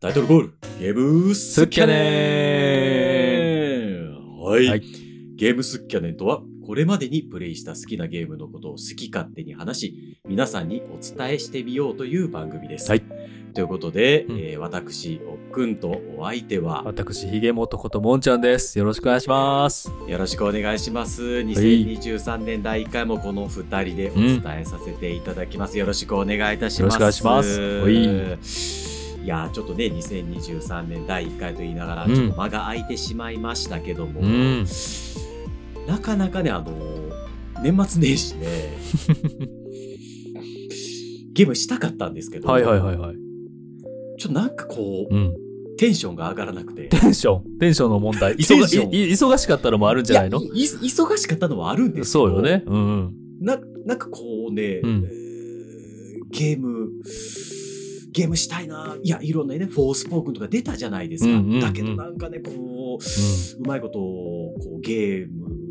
タイトルコール、ゲームスッキャネンはい、はいゲームスッキャネンとは、これまでにプレイした好きなゲームのことを好き勝手に話し、皆さんにお伝えしてみようという番組です。はい。ということで、うんえー私、おっくんとお相手は、私、ひげもとこともんちゃんです。よろしくお願いします。よろしくお願いします。2023年第1回もこの2人でお伝えさせていただきます。よろしくお願いいたします。よろしくお願いしますはいいやーちょっとね、2023年第1回と言いながら、うんちょっと間が空いてしまいましたけども、うん。なかなかね、あのー年末年始ね、ゲームしたかったんですけど、はいはいはいはい。ちょっとなんかこう、うん。テンションが上がらなくて。テンション、テンションの問題。忙忙しかったのもあるんじゃないの？忙しかったのはあるんですけどそうよね。うんうん。な、なんかこうね、うんえーゲーム、ゲームしたいな。いや、いろんなね、フォースポークンとか出たじゃないですか。うんうんうんだけどなんかね、こう、うまいこと、こう、ゲーム、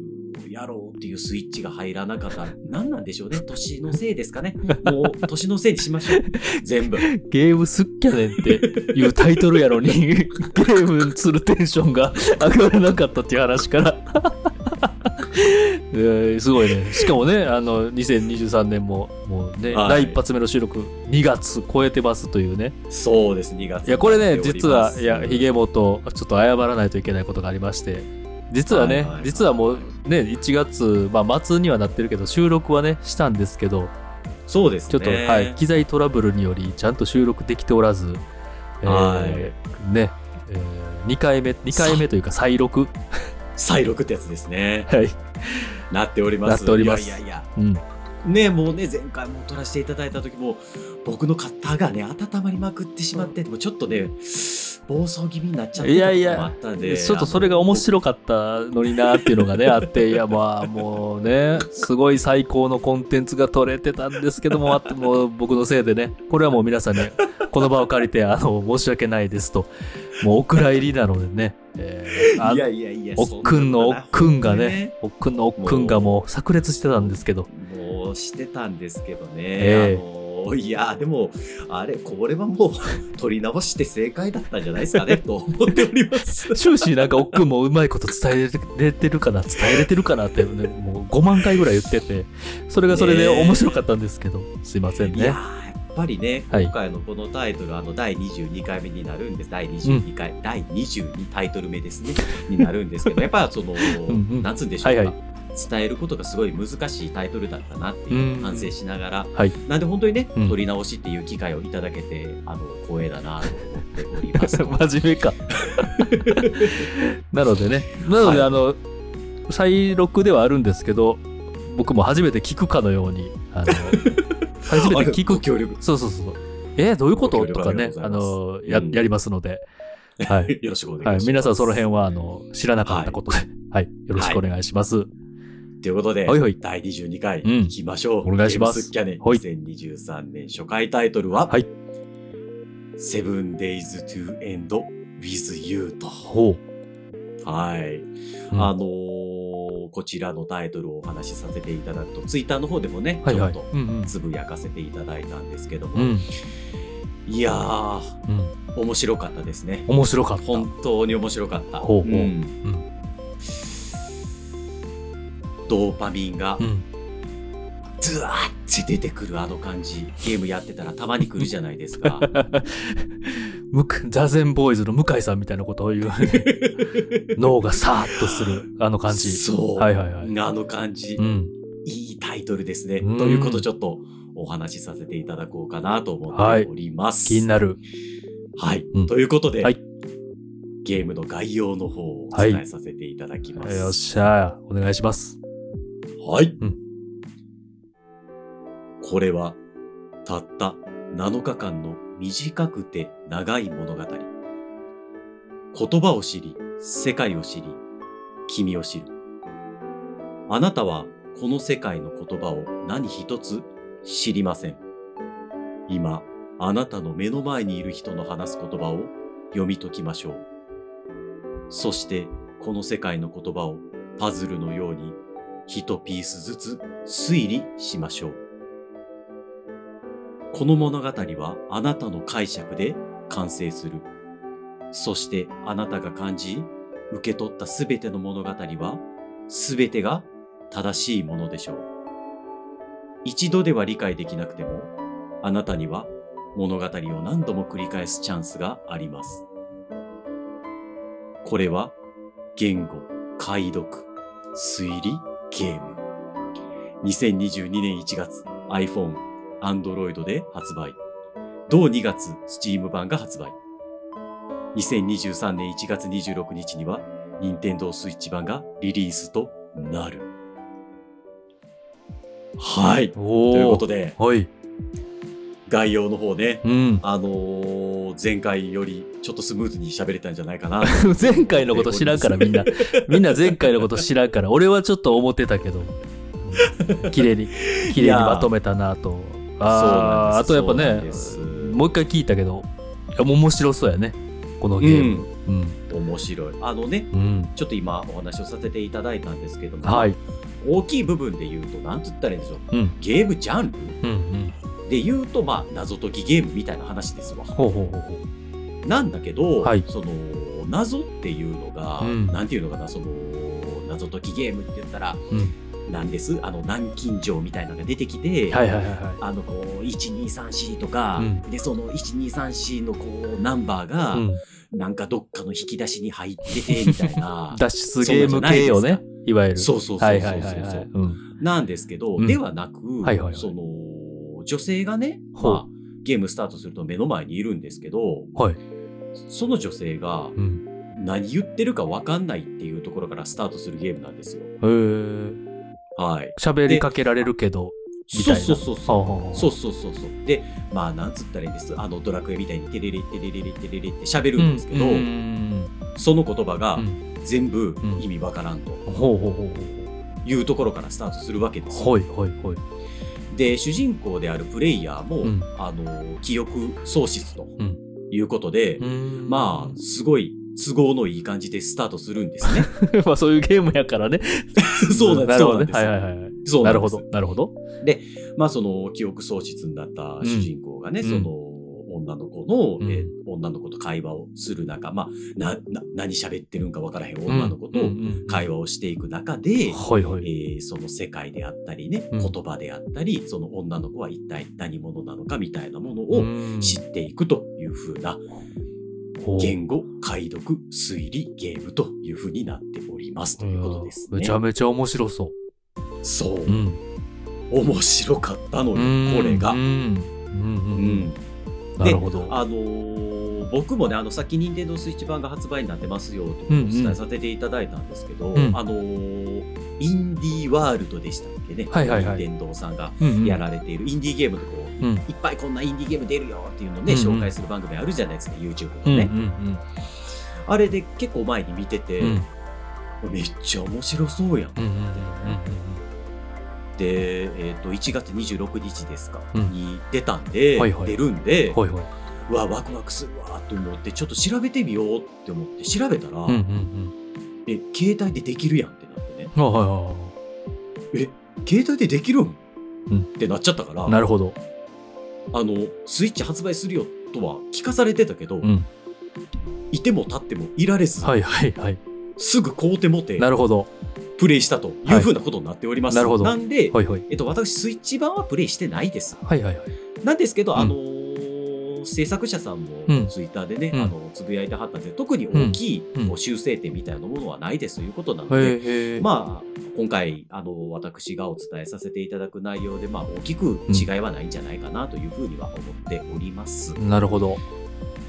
やろうっていうスイッチが入らなかった。何なんでしょうね。年のせいですかね。もう、年のせいにしましょう。全部。ゲームスッキャネンっていうタイトルやのに、ゲームするテンションが上がらなかったっていう話から。えーすごいね。しかもね、あの、2023年も、もうね、はい第一発目の収録、2月超えてますというね。そうです、2月。いや、これね、実は、いや、ひげもと、ちょっと謝らないといけないことがありまして、実はね、はいはいはい実はもうね、1月、まあ、末にはなってるけど、収録はね、したんですけど、そうですね。ちょっと、はい、機材トラブルにより、ちゃんと収録できておらず、えーはいね、え2回目、2回目というか、再録、再録ってやつですね。はい、なっております。なっておりますいやいやいや。うん、ねもうね、前回も撮らせていただいた時も、僕の肩がね、温まりまくってしまって、もうちょっとね、暴走気味になっちゃっていやいや。ちょっとそれが面白かったのになっていうのがね、あって、いや、まあ、もうね、すごい最高のコンテンツが撮れてたんですけども、あってもう僕のせいでね、これはもう皆さんに、この場を借りて、あの、申し訳ないですと、もうお蔵入りなのでね、えーあいやいやいや、おっくんのおっくんがねね、おっくんのおっくんがもう炸裂してたんですけど、もうしてたんですけどね。ええ。あのいや、でも、あれ、これはもう、取り直して正解だったんじゃないですかね、と思っております。終始なんかおっくんもうまいこと伝えれてるかな、伝えれてるかなって、ね、もう5万回ぐらい言ってて、それがそれで面白かったんですけど、すいませんね。ぱりね、はい。今回のこのタイトル、あの、第22回目になるんです。第22回、第22タイトル目ですね、になるんですけど、やっぱその、んうん。なんつうんでしょうか、はいはい。伝えることがすごい難しいタイトルだったなっていううん。反省しながら、はい。なんで本当にね、うん。撮り直しっていう機会をいただけて、あの、光栄だなと思っております。真面目か。なのでね、なので、はい。あの、再録ではあるんですけど、僕も初めて聞くかのように、あの、初めて聞く。ご協力。そうそうそう。えーどういうこと？とかねあの、や、うんやりますので、はい。よろしくお願いしはい。ます。皆さんその辺は、あの、知らなかったことで、はい。よろしくお願いします。ということで、はいはい第22回うんいきましょう。お願いしますキャネはい2023年初回タイトルは、はい。Seven Days to End with You と。ほはい。あのーこちらのタイトルをお話しさせていただくと、ツイッターの方でもね、はいはいちょっ。と。つぶやかせていただいたんですけども、うん。いやー、うん。面白かったですね。面白かった。本当に面白かった。ほうほううんドーパミンがうん。ズワーって出てくるあの感じ、ゲームやってたらたまに来るじゃないですか。むくザゼンボーイズの向井さんみたいなことを言う。脳がサーッとする、あの感じ。そう。はいはいはい。あの感じ、うん。いいタイトルですね。うんということをちょっとお話しさせていただこうかなと思っております。気になる。はい。うんということで、はいゲームの概要の方をお伝えさせていただきます。よっしゃお願いします。はい。うんこれは、たった7日間の短くて長い物語。言葉を知り、世界を知り、君を知る。あなたはこの世界の言葉を何一つ知りません。今、あなたの目の前にいる人の話す言葉を読み解きましょう。そして、この世界の言葉をパズルのように一ピースずつ推理しましょう。この物語はあなたの解釈で完成する。そしてあなたが感じ、受け取ったすべての物語は、すべてが正しいものでしょう。一度では理解できなくても、あなたには物語を何度も繰り返すチャンスがあります。これは言語、解読、推理、ゲーム。2022年1月 iPhone、Android で発売。同2月 Steam 版が発売。2023年1月26日には Nintendo Switch 版がリリースとなる。はい。おということで。で、はい。概要の方ね、うん。あのー前回よりちょっとスムーズに喋れたんじゃないかな。前回のこと知らんからみんな。みんな前回のこと知らんから。俺はちょっと思ってたけど。う ん綺麗に、綺麗にまとめたなと。ああ、あとやっぱね、もう一回聞いたけど、面白そうやね。このゲーム。うん。面白い。あのね、うん。ちょっと今お話をさせていただいたんですけども、はい。大きい部分で言うと、なんつったらいいんでしょう。うん。ゲームジャンル？うん。うん。で言うと、まあ、謎解きゲームみたいな話ですわ。ほうほうほうほう。なんだけど、はいその、謎っていうのが、うんなんていうのかな、その、謎解きゲームって言ったら、うんなんですあの、南京錠みたいなのが出てきて、はいはいはいはあの、こう、1234とか、うんで、その1234のこう、ナンバーが、い。うん。なんかどっかの引き出しに入ってて、みたいな。脱出ゲーム系よね。いわゆる。そうそうそうそうはいそう。うん。なんですけど、うんではなく、はいはいはいその、女性がね、まあ、ゲームスタートすると目の前にいるんですけど、はい。その女性がうん。何言ってるか分かんないっていうところからスタートするゲームなんですよ。へーはい。喋りかけられるけど、みたそいうな。そうそうそう。そうそうそうそう。で、まあ、なんつったらいいんです。あの、ドラクエみたいにテレレテレレレテレレって喋るんですけど、その言葉がうん全部ん意味わからんとうんほうほうほうほいうところからスタートするわけですよ。はいはいはい。で、主人公であるプレイヤーも、うんあの、記憶喪失とうんいうことで、まあ、すごい都合のいい感じでスタートするんですね。あ、まあそういうゲームやからね。そうなんです。なるほどね。そうなんです。はいはいはい。そうなるほど。なるほど。まあ、その記憶喪失になった主人公がね、うんその女の子の、うんえー女の子と会話をする中、まあ、な、な、何喋ってるんかわからへん女の子と会話をしていく中で、はいはい。えーその世界であったりね、うん言葉であったり、その女の子は一体何者なのかみたいなものをうん知っていくという風なほう言語、解読、推理、ゲームという風になっておりますということですねめち。ゃめちゃ面白そそうう。う、ん。面白かったのうんよ、これが。うん。うんううん。んなるほど。あのー僕もね、あの、さっき任天堂スイッチ版が発売になってますよとおうんうん。伝えさせていただいたんですけど、うん。あのーインディーワールドでしたっけね、はいはいはい。任天堂さんがうんうん。やられている。インディーゲームのこう、うん。いっぱいこんなインディーゲーム出るよっていうのをね、うんうん。紹介する番組あるじゃないですか、YouTube うんうんのね。あれで結構前に見てて、うん。うんめっちゃ面白そうやん。うんうんで、えっ、と、1月26日ですか、うん。に出たんで、はいはい。出るんで、はいはうわ、ワクワクするわと思って、ちょっと調べてみようって思って、調べたら、い。うんうんうん。え、携帯でできるやんってなってね。あはいはえ、携帯でできるん、うんってなっちゃったから、いはい。なるほど。あの、スイッチ発売するよとは聞かされてたけど、うん。いても立ってもいられず、はいはいはい。すぐ買うてもて、なるほど。プレイしたというふうなことになっております。なるほどなんで、はいはい。えっと、私、スイッチ版はプレイしてないです。はいはいはい。なんですけど、うんあのー制作者さんうんもツイッターでね、うんあのつぶやいてはったんで特に大きい修正点みたいなものはないですということなので。まあ今回あの私がお伝えさせていただく内容で、まあ、大きく違いはないんじゃないかなというふうには思っております、なるほど。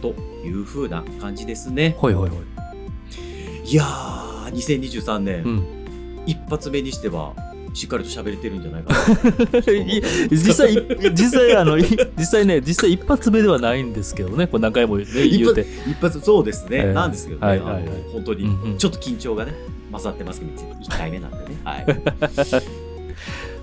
というふうな感じですね。はいはいはい。いやー2023年、うん。一発目にしてはしっかりと喋れてるんじゃないかな。い実際、実際、あの、い実際ね、実際一発目ではないんですけどね、これ何回もね、言うて。一発そうですね、えーなんですけどね、はいはい。本当にうんうん。ちょっと緊張がね勝ってますけど1回目なんでね。はい。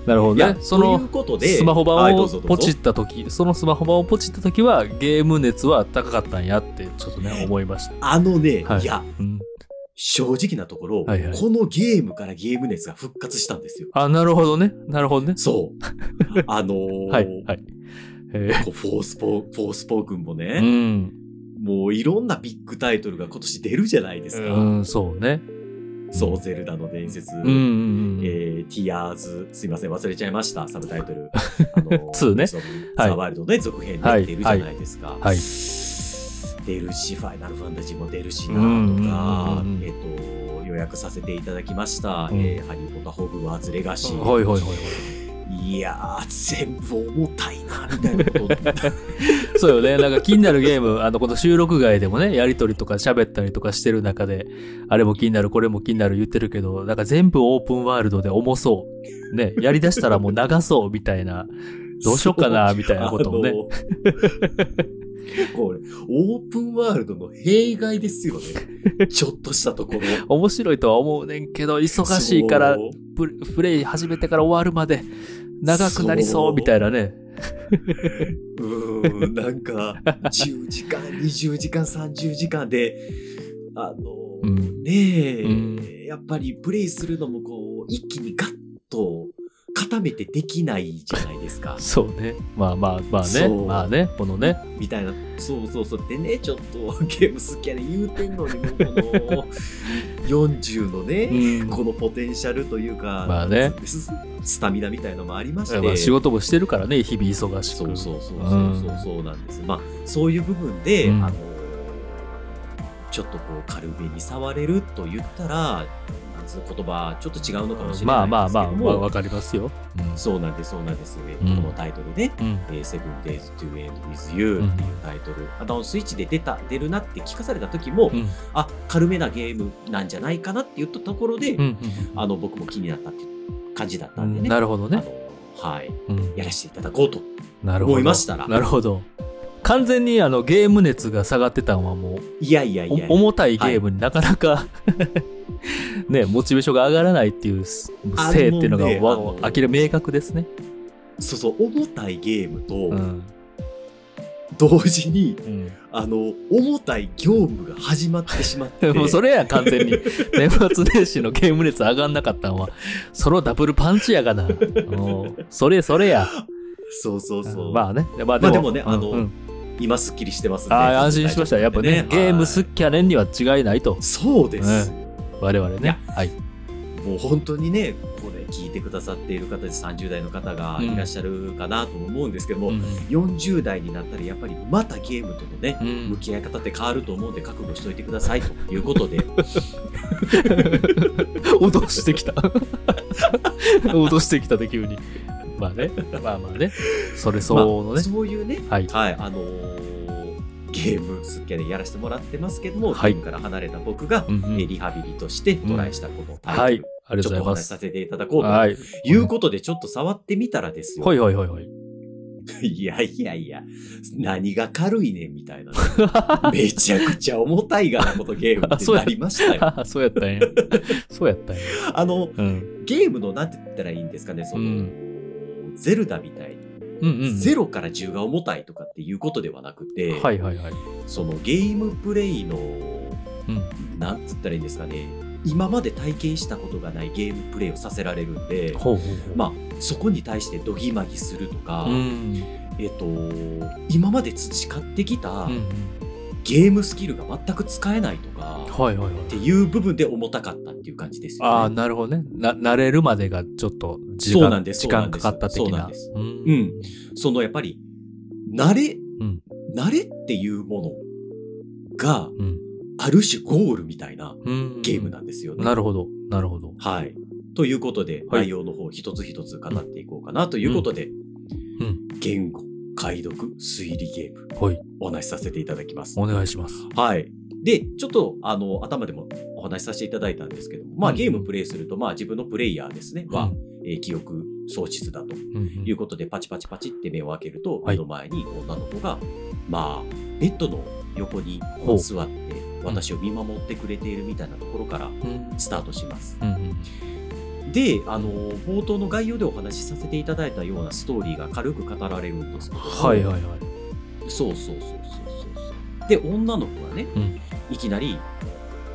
なるほどね。そのという、ことでスマホ版をポチった時そのスマホ版をポチった時はゲーム熱は高かったんやってちょっとね思いました、あのね、はい。い、やうん、正直なところ、はいはい。このゲームからゲーム熱が復活したんですよ。あなるほどね。なるほどね。そう。あのーはいはい。え。こうフォースポーフォースポークンもー、うね、ん。もういろんなビッグタイトルが今年出るじゃないですか。うん、そうね。そう、ゼルダの伝説。うんうんうん。えー、ティアーズ、すいません、忘れちゃいました、サブタイトル。あの2ね。そうはい。ザ・ワールドね、続編はいで出るじゃないですか。はい出るし、ファイナルファンタジーも出るしなうんとかえっと、予約させていただきました、うんえーハリー・ポッター・ホグワーツ・レガシー。はいはいはいはい。いやー、全部重たいな、みたいなこと。そうよね。なんか気になるゲーム、あの、この収録外でもね、やりとりとか喋ったりとかしてる中で、あれも気になる、これも気になる言ってるけど、なんか全部オープンワールドで重そう。ね、やりだしたらもう長そうみたいな、どうしようかな、みたいなこともね。これ、オープンワールドの弊害ですよね。ちょっとしたところ。面白いとは思うねんけど、忙しいからプレ、イ始めてから終わるまで長くなりそうみたいなね。うーん、なんか、10時間、20時間、30時間で、あの、うんねえ、うんやっぱりプレイするのもこう、一気にガッと固めてできないじゃないですか。そうね。まあまあまあねまあね。このね。みたいな。そうそうそう。でね、ちょっとゲーム好きやね言うてんのに、もうこの40のね、うんこのポテンシャルというか、まあねススタミナみたいのもありまして、まあ仕事もしてるからね、日々忙しく。そうそうそうそうそうそうなんです。まあそういう部分で、うんあのちょっとこう軽めに触れると言ったら、つう言葉ちょっと違うのかもしれまあないまあまあ、ですけども、わわかりますよ。うんそうなんですそうなんです。うんこのタイトルね。うん。えー、セブン Days to End with You っていうタイトル、あのスイッチで出た出るなって聞かされた時も、うん。あ軽めなゲームなんじゃないかなって言ったところで、うん。あの僕も気になったっていう感じだったうんん。でね、なるほどね。はいうんやらせていただこうと。思いましたらなるほど。完全にあのゲーム熱が下がってたのはもいやいやう、いや。お重たいゲームになかなか、ね、モチベーションが上がらないっていうせあいっていうのがもうねわあの明ら明確ですね。そうそう重たいゲームと、うん。同時にうん。あの重たい業務が始まってしまって。もうそれや完全に。年末年始のゲーム熱上がんなかったのはそのダブルパンチやがな。もうそれそれや。そうそうそう、まあね。まあまあでもねあのうん今すっきりしてますんでああ安心しました。やっぱねゲーム好ききやねんには違いないと。そうです、我々ね。はい。もう本当にねこれ聞いてくださっている方で30代の方がいらっしゃるかなと思うんですけども、うん40代になったらやっぱりまたゲームとのね、うん。向き合い方って変わると思うんで覚悟しといてくださいということで。脅してきた。脅してきたで急にまあね。まあまあね。それ相応のまあねそういうね、はい。はい、あのーゲーム好きでやらせてもらってますけども、はい。ゲームから離れた僕が、うんうん。えーリハビリとしてトライしたこのタイトル、はい。ありがちょっとおとうございます。話しさせていただこうとはい。いうことで、ちょっと触ってみたらですよ。はいはいはいはい。いやいやいや、何が軽いねんみたいなね、めちゃくちゃ重たいがなことゲームって なりましたよ。あそうやったんや。そうやったんや。あの、うん。ゲームのなんて言ったらいいんですかね、その、うんゼルダみたいに、うんうんゼロから10が重たいとかっていうことではなくて、はいはいはい。そのゲームプレイの、うん。なんつったらいいんですかね、今まで体験したことがないゲームプレイをさせられるんで、ほうほうほう。まあ、そこに対してドギマギするとか、うん。えっと、今まで培ってきたうんうんゲームスキルが全く使えないとか、はいはいはいっていう部分で重たかったっていう感じですよね。ああ、なるほどね。な、慣れるまでがちょっと時間、そうなんです時間かかった的な。そうなんですうんうん。そのやっぱり、慣れ、うん慣れっていうものが、うん。ある種ゴールみたいなうん。ゲームなんですよね。なるほど。なるほど。はい。ということで、はい内容の方一つ一つ語っていこうかなということで、うん。言語、解読、推理ゲーム、はい。お話しさせていただきます。お願いします。はい。で、ちょっと、あの、頭でもお話しさせていただいたんですけども、まあ、うんゲームプレイすると、まあ、自分のプレイヤーですね、は、うん。えー記憶喪失だと。うんうん。いうことで、パチパチパチって目を開けると、はい。目の前に女の子が、まあ、ベッドの横に座って、私を見守ってくれているみたいなところからうん。スタートします。うんうんで、あの、冒頭の概要でお話しさせていただいたようなストーリーが軽く語られるんですけども、はいはいはい。そうそうそうそうそうそう。で、女の子がね、うんいきなり、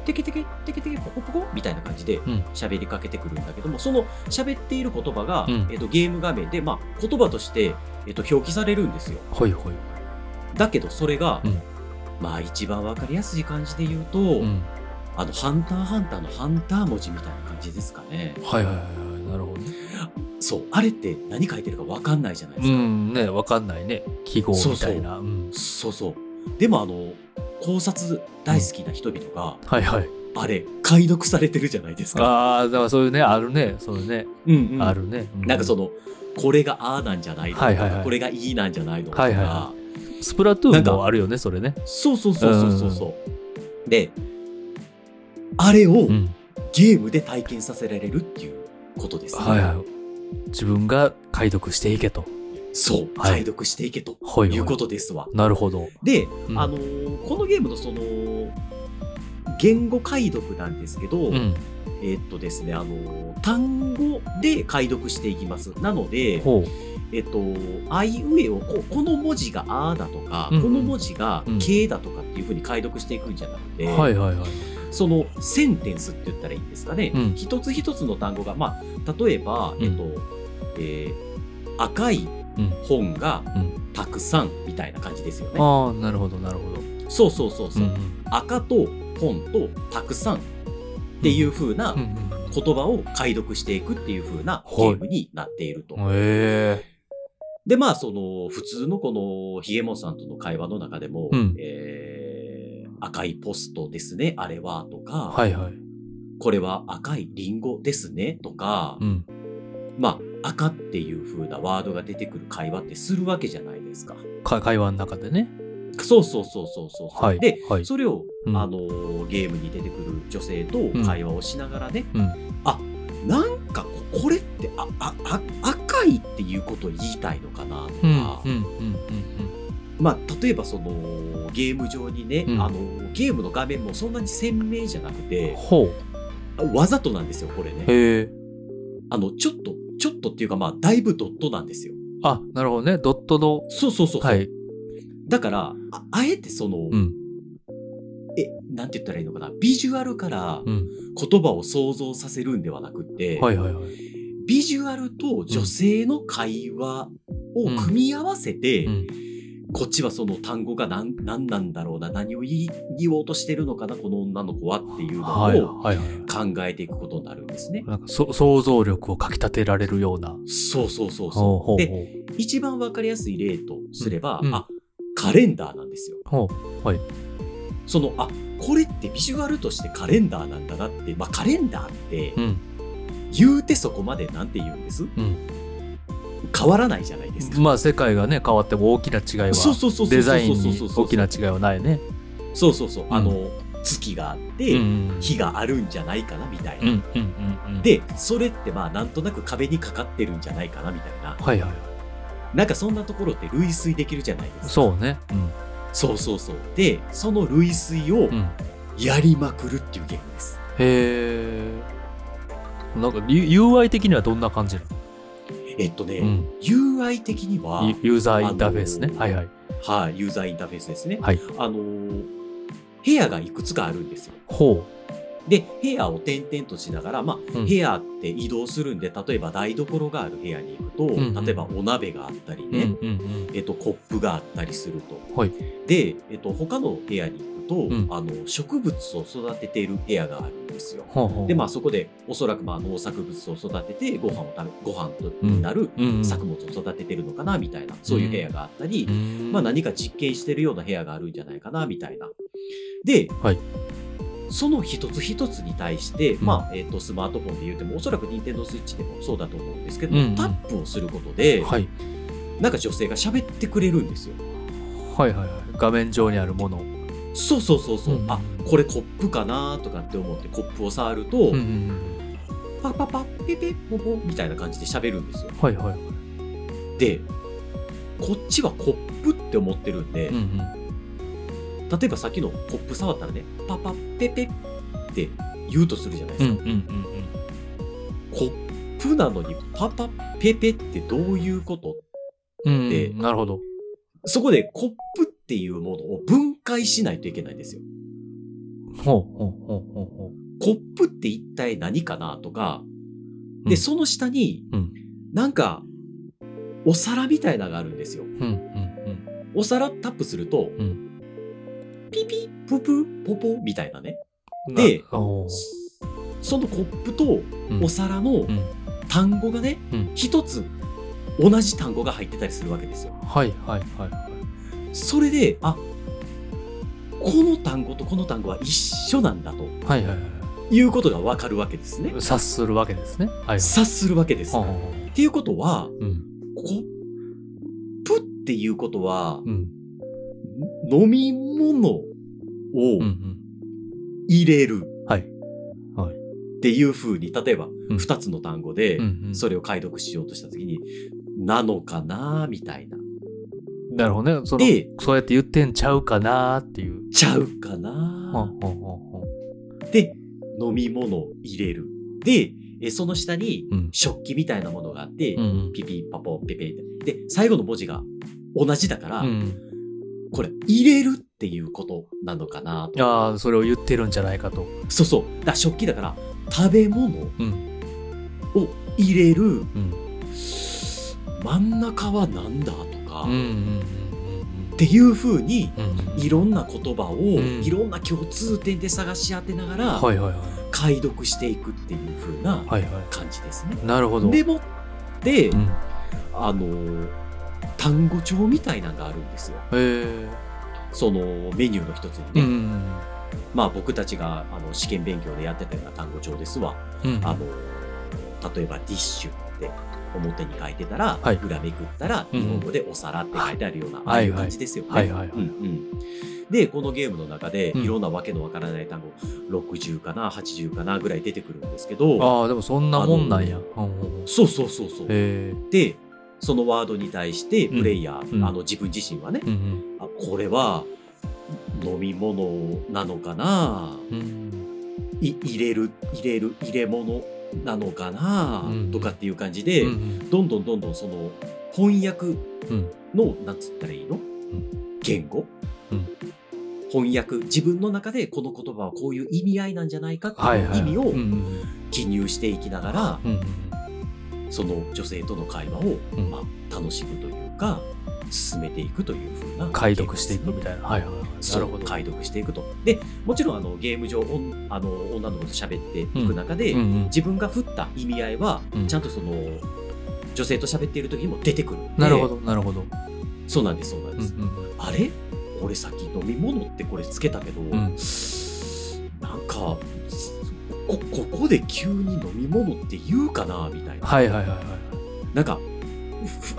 テケテケ、テケテケ、ポコポコみたいな感じでん喋りかけてくるんだけども、その喋っている言葉が、うんえっと、ゲーム画面で、まあ、言葉として、えっと、表記されるんですよ。はいはい。だけど、それが、うんまあ一番わかりやすい感じで言うと、うん。あの、ハンターハンターのハンター文字みたいな感じですかね。はいはいはいはい。なるほどね。そう。あれって何書いてるかわかんないじゃないでうすか。ん、ね、わかんないね。記号みたいな。うん。そうそう。でもあの、考察大好きな人々が、はいはい。あれ、解読されてるじゃないですか。ああ、だからそういうね、あるね。そういうね。うんうんあるね。うなんかその、これがああなんじゃないのとか、はいはいはいこれがいいなんじゃないのとか、はいはいはスプラトゥーンもあるよね、それね。そうそうそうそうそうそう。で、あれをうん。ゲームで体験させられるっていうことですね。はいはい。自分が解読していけと。そう、はい解読していけとはいはいいうことですわ。なるほど。で、うんあのーこのゲームのその、言語解読なんですけど、うん。えーっとですね、あのー単語で解読していきます。なので。えっと、あいうえをこ、この文字があだとか、うんうんこの文字がうんけだとかっていうふうに解読していくんじゃなくて、はいはいはい。そのセンテンスって言ったらいいんですかね。うん一つ一つの単語が、まあ、例えば、うんえっと、えー赤いうん。本がうん。たくさんみたいな感じですよね。ああ、なるほどなるほど。そうそうそうそう。んん赤と本とたくさんっていう風なうんうん言葉を解読していくっていう風なゲームになっていると。うん。へえ。で、まあ、その、普通のこの、ヒゲモンさんとの会話の中でも、うんえー、赤いポストですね、あれは、とか、はいはい。これは赤いリンゴですね、とか、うん。まあ、赤っていう風なワードが出てくる会話ってするわけじゃないですか。か会話の中でね。そうそうそうそうそうそう。はい。で、はい。それを、うんあのーゲームに出てくる女性と会話をしながらね、うん。あ、なんかここれってあああ赤いっていうことを言いたいのかなとか、うん。うん。うん。うん。まあ、例えばそのゲーム上にね、うんあのゲームの画面もそんなに鮮明じゃなくてほわざとなんですよこれう。ね。あのちょっとちょっとっていうかまあだいぶドットなんですよあ、なるほどね。ドットの。そうそうそうそう、はい。だからああえてその、うん。えなんて言ったらいいのかなビジュアルからうん。言葉を想像させるんではなくって、はいはいはい。ビジュアルと女性の会話を組み合わせて、うん。こっちはその単語が何何なんだろうな何を言い言おうとしてるのかなこの女の子はっていうのはいをはいはい。考えていくことになるんですね。なんかそ想像力をかき立てられるような。そうそうそうそう。で、一番わかりやすい例とすれば、うんあ、カレンダーなんですよ。はい。その、あ、これってビジュアルとしてカレンダーなんだなって、まあカレンダーってうん。言うてそこまでなんて言うんです？うん。変わらないじゃないですか。まあ世界がね、変わっても大きな違いは。そうそうそうそうそうデザインに大きな違いはないね。そうそうそう。んあの、月があって、うん。日があるんじゃないかなみたいな。うんうんうんうん。、で、それってまあなんとなく壁にかかってるんじゃないかなみたいな。はいはいはい。なんかそんなところって類推できるじゃないですか。そうね。うん。そうそうそう。で、その類推をうん。やりまくるっていうゲームです。へえ。なんか UI 的にはどんな感じなえっとね、の、うん、UI 的には、ユユーザーインターフェースね。あのーはいはい。はい、ユーザーインターフェースですね。はい。あのー部屋がいくつかあるんですよ。ほで、部屋を転々としながら、まあ、うん部屋って移動するんで、例えば台所がある部屋に行くと、んうん例えばお鍋があったりう。ね、うんうんうん。えっと、コップがあったりすると。はいで、えっと、他の部屋にと、んあの、植物を育てている部屋があるんですよ。ほうほうで、まあ、そこで、おそらく、まあ、農作物を育てて、ご飯を食べ、ご飯とになる作物を育ててるのかな、みたいな、そういう部屋があったり、うんまあ、何か実験してるような部屋があるんじゃないかな、みたいな。で、はいその一つ一つに対して、んまあ、えっ、と、スマートフォンで言うても、おそらく Nintendo Switch でもそうだと思うんですけど、うんうんタップをすることで、はい。なんか女性が喋ってくれるんですよ。はいはいはい。画面上にあるもの。そうそうそうそう、うんあこれコップかなとかって思ってコップを触ると、うんうんうん。パパパペペポポみたいな感じで喋るんですよ。はいはい。で、こっちはコップって思ってるんで、うんうん。例えばさっきのコップ触ったらね、パパペペって言うとするじゃないですか。うんうんうんコップなのにパパペペってどういうことうん。でうんなるほど。そこでコップっていうものを分解しないといけないんですよ。ほうほうほうほうほコップって一体何かなとか、で、うんその下に、うんなんか、お皿みたいなのがあるんですよ。う。うんうんお皿タップすると、うんピピ、ププ、ポポみたいなね。でそのコップとうんお皿のうん単語がねうん、一、つ同じ単語が入ってたりするわけですよ。はいはいはいはい。それで、あ、この単語とこの単語は一緒なんだとはいはいはいうことがわかるわけですねい。。察するわけですね。はいはい。察するわけです。っていうことは、うん。コップっていうことは、うん。飲み物をうんうん。入れるはい。はい。っていう風に、例えばうん二つの単語でうんうんそれを解読しようとしたときに、なのかなみたいな。なるほどね。そので、そうやって言ってんちゃうかなーっていう。ちゃうかなで、飲み物入れる。で、えその下に。食器みたいなものがあって、うんうん。ピピパポペペって。で、最後の文字が同じだから、うん。これ入れるっていうことなのかなと。ああ、それを言ってるんじゃないかと。そうそう。だ食器だから、食べ物うん。を入れるうん。真ん中は何だとか、っていう風に、うんうん。いろんな言葉を、んいろんな共通点で探し当てながら。解読していくっていう風なはいは感じですね。い。なるほど。でもって、うん。あの単語帳みたいなのがあるんですよ。そのメニューの一つにね。まあ僕たちがあの試験勉強でやってたような単語帳ですわ。あの例えばディッシュって表に書いてたら、はい。裏めくったらうん日本語でお皿って書いてあるような、いああいう感じですよね。はいはいはい。うんうん。で、このゲームの中でうん。いろんなわけのわからない単語、60かな、80かなぐらい出てくるんですけど、ああ、でもそんなもんなんや。うんうんうん。そうそうそうそう。で、そのワードに対してプレイヤー、うん。あの自分自身はね、うんあこれは飲み物なのかな？うん。入れる入れる入れ物なのかな、うん。とかっていう感じで、うんどんどんどんどんその翻訳うん。のなんつったらいいの、言語、うん。翻訳？自分の中でこの言葉はこういう意味合いなんじゃないかってはいいうはい。意味を記入していきながら、その女性との会話を、うん。まあ、楽しむというか進めていくというふうな解読していくみいたいな。はいはいはい。なるほど。解読していくと。でもちろんあのゲーム上あの女の子と喋っていく中で、うん。うん自分が振った意味合いは、うん。ちゃんとその女性と喋っている時にも出てくる。なるほど、なるほど。そうなんですそうなんうんです、うん。あれ？俺さっき飲み物ってこれつけたけど、ん。なんかこここで急に飲み物って言うかなみたいな。はいはいはいはい。なんかふ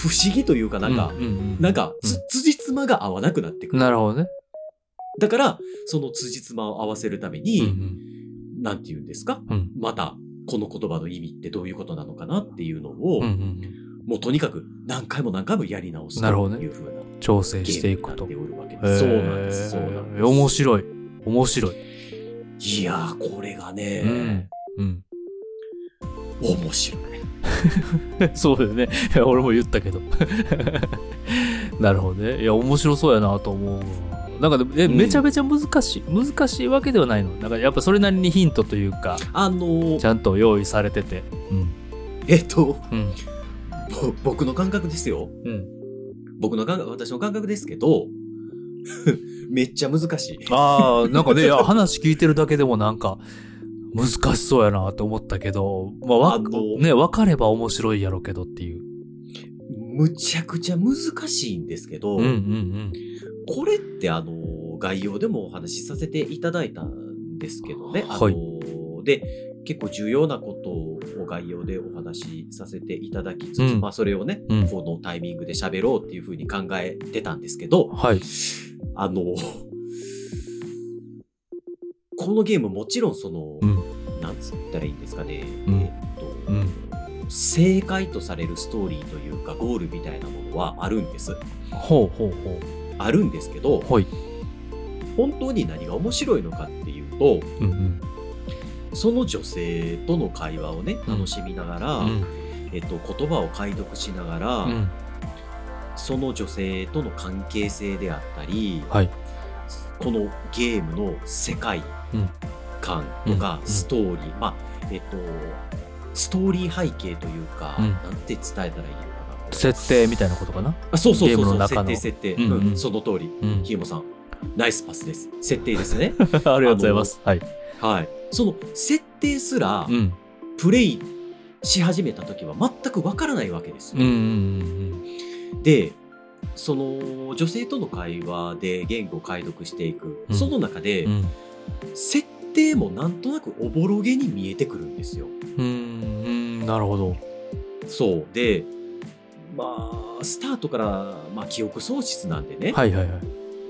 不思議というかなんか、うんうんうんなんかつ、辻褄が合わなくなってくる。なるほどね。だから、その辻褄を合わせるためうに、んなんて言うんですか？うん。うんまた、この言葉の意味ってどういうことなのかなっていうのを、うんうん。もうとにかく何回も何回もやり直すとなるほどねいうふうな調整ゲしていくと。そうなんです。そうなんへです。ー面白い。面白い。いやー、これがうんね、。うん。面白い。そうだよね。俺も言ったけど。なるほどね。いや、面白そうやなと思うわ。なんかでも、え、うんめちゃめちゃ難しい。難しいわけではないの。なんかやっぱそれなりにヒントというか、あのーちゃんと用意されてて。うん。えっと、うん。ぼ僕の感覚ですよ。うん。僕の感覚、私の感覚ですけど、めっちゃ難しい。ああ、なんかね、いや話聞いてるだけでもなんか、難しそうやなって思ったけど、まあ、わね、分かれば面白いやろうけどっていう。むちゃくちゃ難しいんですけど、うんうんこれってあの、概要でもお話しさせていただいたんですけどね。はいで、結構重要なことを概要でお話しさせていただきつつ、うんまあそれをね、うんこのタイミングで喋ろうっていうふうに考えてたんですけど、はい。あの、このゲームもちろんその、うん。つったらいいんですかね、うんえっと、うん正解とされるストーリーというかゴールみたいなものはあるんです。ほうほうほあるんですけどう。、はい。本当に何が面白いのかっていうと、うんうん。その女性との会話をね、うん楽しみながら、うんえっと、言葉を解読しながら、うん。その女性との関係性であったり、はい。このゲームの世界うん観とかうんストーリー、まあ、えっと、ストーリー背景というか、うんなんて伝えたらいいのかな。設定みたいなことかな？あそうそうそうそう、設定設定、うんうんうんその通り。うんもさん。ナイスパスです。設定ですね。ありがとうございます。はい。はい。その設定すらう、ん。プレイし始めた時は全くわからないわけですよ。うんうんで、その女性との会話で言語を解読していく、うんその中で、うん。設定もなんとなくおぼろげに見えてくるんですよ。うん。うん。なるほど。そう。で、まあ、スタートから、まあ、記憶喪失なんでね、はいはいはい。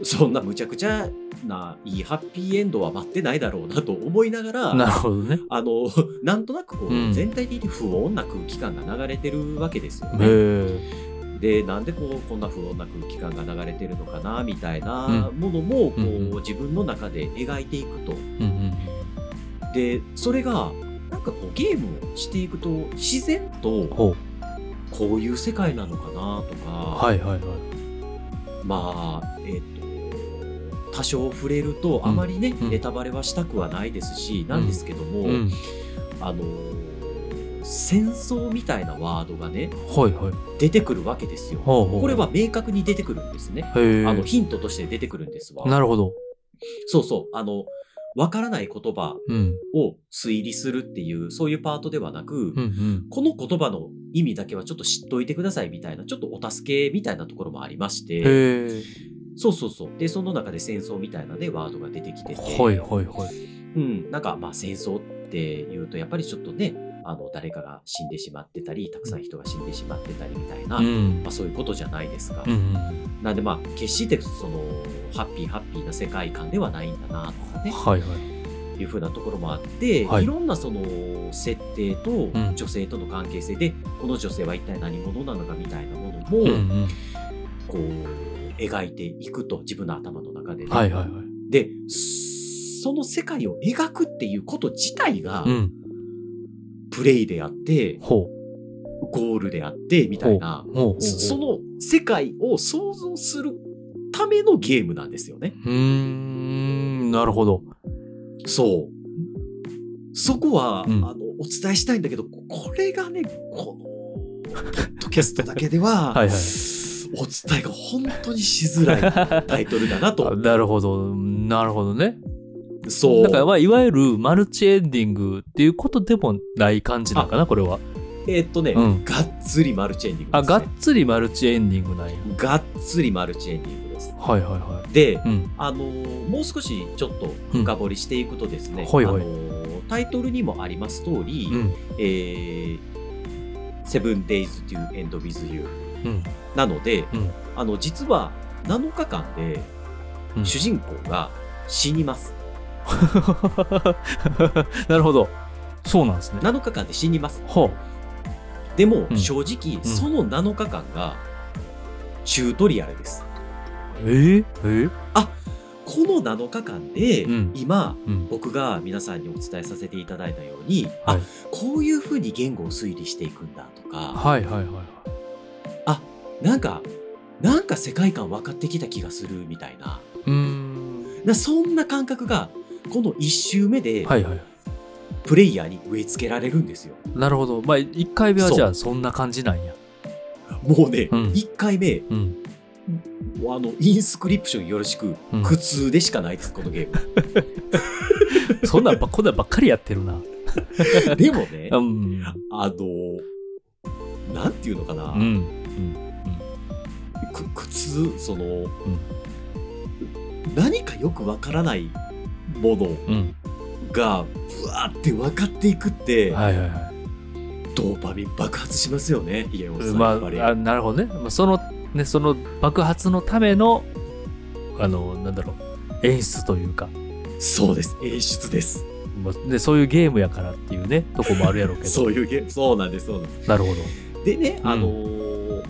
そんなむちゃくちゃないいハッピーエンドは待ってないだろうなと思いながら、なるほどね。あの、なんとなくこう、うん全体的に不穏な空気感が流れてるわけですよへね。え。で、なんでこう、こんな不穏な空気感が流れてるのかな、みたいなものも、こう、うんうん自分の中で描いていくと。うんうん。で、それが、なんかこう、ゲームをしていくと、自然と。こういう世界なのかな、とか、はいはいはい。まあ、えっ、と、多少触れると、あまりね、うんネタバレはしたくはないですし、なんですけども、うん。あのー戦争みたいなワードがね、はいはい。出てくるわけですよ。ほうほう。これは明確に出てくるんですね。あの、ヒントとして出てくるんですわ。なるほど。そうそう。あの、わからない言葉うん。を推理するっていう、そういうパートではなく、うんうん。この言葉の意味だけはちょっと知っといてくださいみたいな、ちょっとお助けみたいなところもありまして。そうそうそう。で、その中で戦争みたいなね、ワードが出てきてて、はいはいはい。うん、なんかまあ戦争っていうと、やっぱりちょっとね、あの、誰かが死んでしまってたり、たくさん人が死んでしまってたりみたいな、うんまあ、そういうことじゃないですか。うんうん。なんでまあ、決してその、ハッピーハッピーな世界観ではないんだなとかね、はいはい。いうふうなところもあって、はいい、ろんなその、設定とん女性との関係性で、この女性は一体何者なのかみたいなものも、うんうん。こう、描いていくと、自分の頭の中でね。はいはいはい。で、その世界を描くっていうこと自体が、うん。プレイであって、ほゴールであって、みたいな。そその世界を想像するためのゲームなんですよね。うーん、なるほど。そう。そこは、うんあの、お伝えしたいんだけど、これがね、この、ポッドキャストだけでは、はいはいお伝えが本当にしづらいタイトルだな あと。なるほど。なるほどね。そう。だから、まあ、いわゆるマルチエンディングっていうことでもない感じなのかな、これは。えーっとね、うんがっつりマルチエンディングあ、です、ね。がっつりマルチエンディングなんや。がっつりマルチエンディングです。はいはいはで、い。うん。あのーもう少しちょっと深掘りしていくとですね、はいはいあのータイトルにもあります通り、うん。えー、Seven Days to End with You うん。なので、うんあの、実は7日間でうん主人公が死にます。なるほど。そうなんですね。7日間で死にます。ほでも、うん正直、その7日間がチュートリアルです。う。えー、えー？この7日間で、うん今、うん。僕が皆さんにお伝えさせていただいたように、はいあ、こういうふうに言語を推理していくんだとか、はいはいはいはい。なんか、なんか世界観分かってきた気がするみたいな、うーん。なそんな感覚が、この1周目ではいはい。プレイヤーに植え付けられるんですよ。なるほど。まあ、1回目はじゃあそんな感じなんや。もうね、うん1回目、うん。あの、インスクリプションよろしく、うん苦痛でしかないです、このゲーそんなんば、こんなんばっかりやってるな。ム。でもね、うん。あの、なんていうのかな、うん。苦痛、その、何かよくわからないものうん。が、ぶわーって分かっていくって、はいはいはい。ドーパミン爆発しますよね、ヒゲオさん。まやっぱりあ、あなるほどね。まあ、その、ね、その爆発のための、あの、なんだろう、演出というか、そうです、演出です。まあね、そういうゲームやからっていうね、とこもあるやろうけど。そういうゲーム、そうなんです、そうなんです。なるほど。でね、うんあのー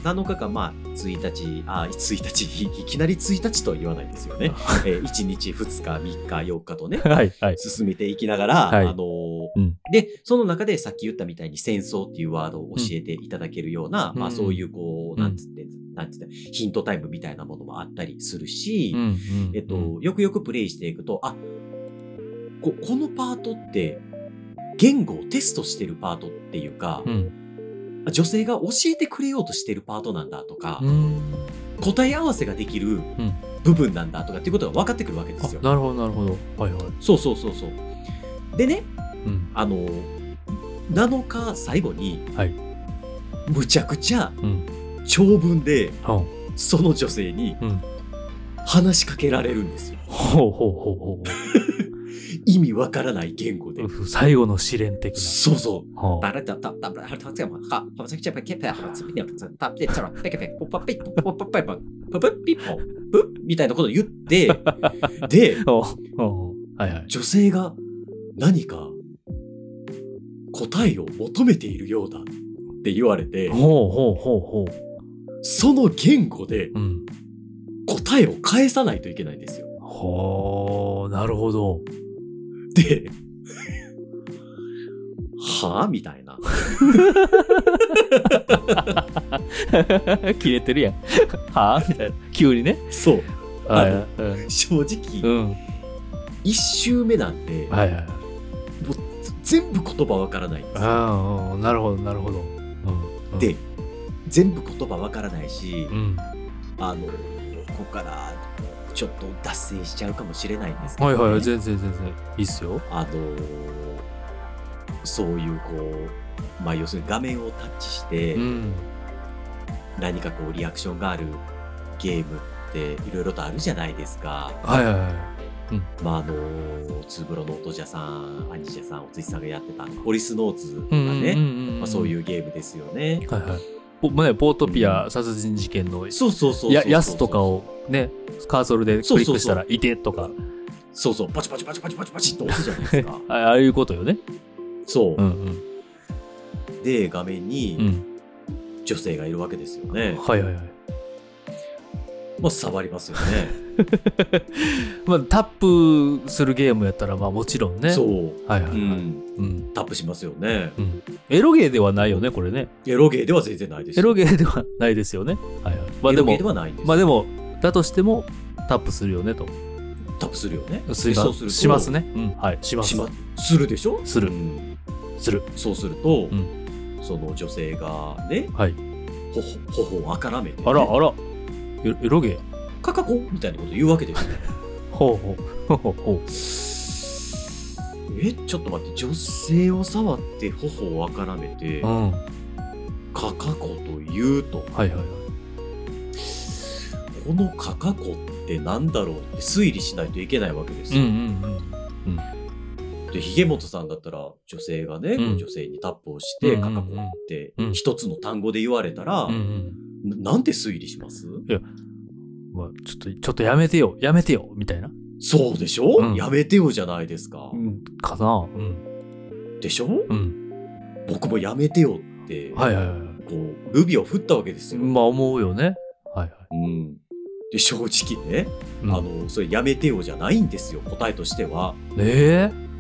7日間、まあ、1日、あ、1日、いいきなり1日とは言わないですよね。えー1日、2日、3日、4日とね、はいはい。進めていきながら、はいあのーうんで、その中でさっき言ったみたいに戦争っていうワードを教えていただけるような、うんまあそういうこう、うんなんつって、なんつって、ヒントタイムみたいなものもあったりするし、うんうんえっと、よくよくプレイしていくと、あ、ここのパートって、言語をテストしてるパートっていうか、うん。女性が教えてくれようとしてるパートなんだとか、うん。答え合わせができる部分なんだとかっていうことが分かってくるわけですよあ。なるほど、なるほど。はいはい。そうそうそうそう。でね、うん。あの、7日最後に、はいむちゃくちゃうん。長文でほその女性にうん話しかけられるんですよ。うほうほうほうほ意味わからない言語で。う。最後の試練的な。そうそう。みた。いなこと言って、で、はいはい。女性が何か答えを求めているようだって言われて、ほうほうほうほう。その言語でうん。答えを返さないといけないんですよ。ほう、なるほど。で、はぁみたいな。切れてるやん。はぁみたいな。急にね。そう。はい。あうん正直、うん。一周目なんて、はいはい。もう全部言葉わからないんですよ。ああ、なるほど、なるほど。うん。で、全部言葉わからないし、うん。あの、ここからちょっと脱線しちゃうかもしれないんですけど、ね、はいはいはい、全然全然いいっすよ。あの、そういうこう、まあ要するに画面をタッチして、うん。何かこうリアクションがあるゲームっていろいろとあるじゃないですか。はいはいはい。まああの、ツーブロの音じゃさん、アニジャさん、おついさんがやってたホリスノーツとかね、まあ、そうういうゲームですよね。ん。はいはい。ポね、ポートピア殺人事件のそうそうそうそうややすとかをね、カーソルでクリックしたら、いてとか、そうそう、パチパチパチパチパチパチって押すじゃないですか。あああいうことよね。そうう。んうん。で、画面うにん。女性がいるわけですよね。はいはいはい。まあ、触りますよね。まあ、タップするゲームやったら、まあもちろんね。そう。はいはいはい。うん。うん。タップしますよね。うん。エロゲーではないよね、これね。エロゲーでは全然ないですエロゲーではないですよね。はいはい。まあでもまあでも、だとしても、タップするよねと。タップするよね。そうするとしますね。うん。はい。します。しまするでしょ？するうんする。そうすると、うんその女性がね、はい。ほほ、頬をあからめて、ね、あら、あら。エエロゲーカカコみたいなこと言うわけですよ。ほうほう。ほうほうほえ、ちょっと待って、女性を触って頬をあからめてう。う、ん。はカカコと言うと、いはいはい。このカカコってなんだろうって推理しないといけないわけですよ。うんうんで、ひげもとさんだったら、女性がね、うん女性にタップをして、うんカカコってうん一つの単語で言われたら、うん。うんうん。ななんて推理します？まあ、ちょっと、ちょっとやめてよ、やめてよ、みたいな。そうでしょ、うんやめてよじゃないですか。うん。かなうん。でしょ？うん。僕もやめてよって、はいはいはい。こう、ルビを振ったわけですよ。まあ思うよね。はいはい。うん。で、正直ね、うんあの、それやめてよじゃないんですよ、答えとしては。ええ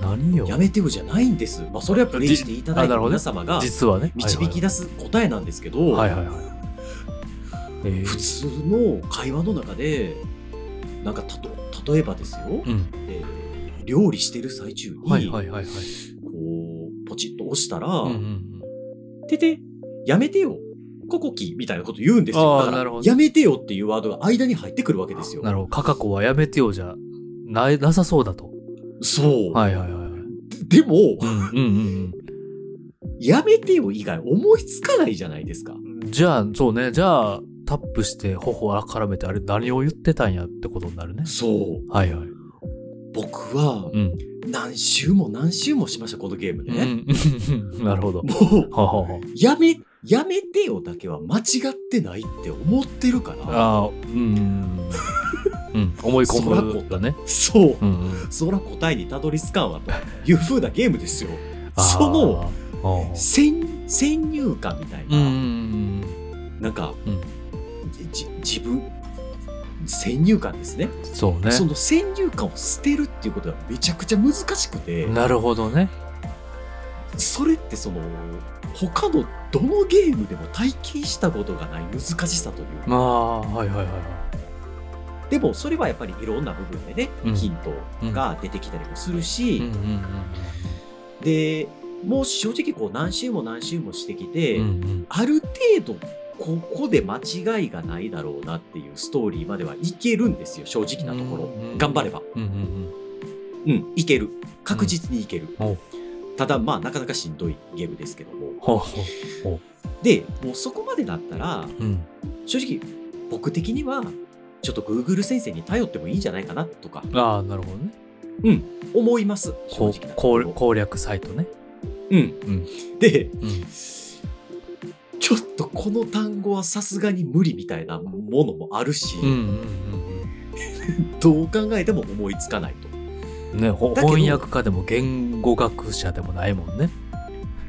何よ？やめてよじゃないんです。まあ、それはプレイしていただいた皆様が実はね。導き出す答えなんですけど、はいはいはい。えー普通の会話の中で、なんかたと、例えばですよ、うん。えー料理してる最中に、はいはいはいはい。こう、ポチッと押したら、うんうんうん。てて、やめてよ、ココキみたいなこと言うんですよ。だからやめてよっていうワードが間に入ってくるわけですよ。なるほど。カカコはやめてよじゃない、なさそうだと。そう。はいはいはいはい。でも、うんうん やめてよ以外思いつかないじゃないですか。うん。じゃあ、そうね。じゃあ、タップして頬を絡めて、あれ何を言ってたんやってことになるね。そう。はいはい。僕はうん。何周も何周もしました、このゲームうね。ん。なるほど。もう、やめ、やめてよだけは間違ってないって思ってるから、ああ、うん。うん。思い込むだね。そう。うんうん。そら答えにたどり着かんわという風なゲームですよ。その、先、先入観みたいな、うんうんなんか、うんじ自分、先入観ですねうん。そうね。その先入観を捨てるっていうことがめちゃくちゃ難しくて、なるほどね。それってその、他のどのゲームでも体験したことがない難しさというか、まあ、はいはいはいはい。でもそれはやっぱりいろんな部分でね、うんヒントが出てきたりもするし、うんうんで、もう正直こう何周も何周もしてきて、うんうん。ある程度ここで間違いがないだろうなっていうストーリーまではいけるんですよ、正直なところ。うん頑張れば。うんうんうん、いける。確実にいける。うんただ、まあ、なかなかしんどいゲームですけども。で、もうそこまでだったら、う。うん。正直、僕的には、ちょっと Google 先生に頼ってもいいんじゃないかなとか、ああ、なるほどね。うん、思います。正こ直な攻略サイトね。うん。うん。で、うん。ちょっとこの単語はさすがに無理みたいなものもあるし、うんうんどう考えても思いつかないと。うん。ね、翻訳家でも言語学者でもないもんね。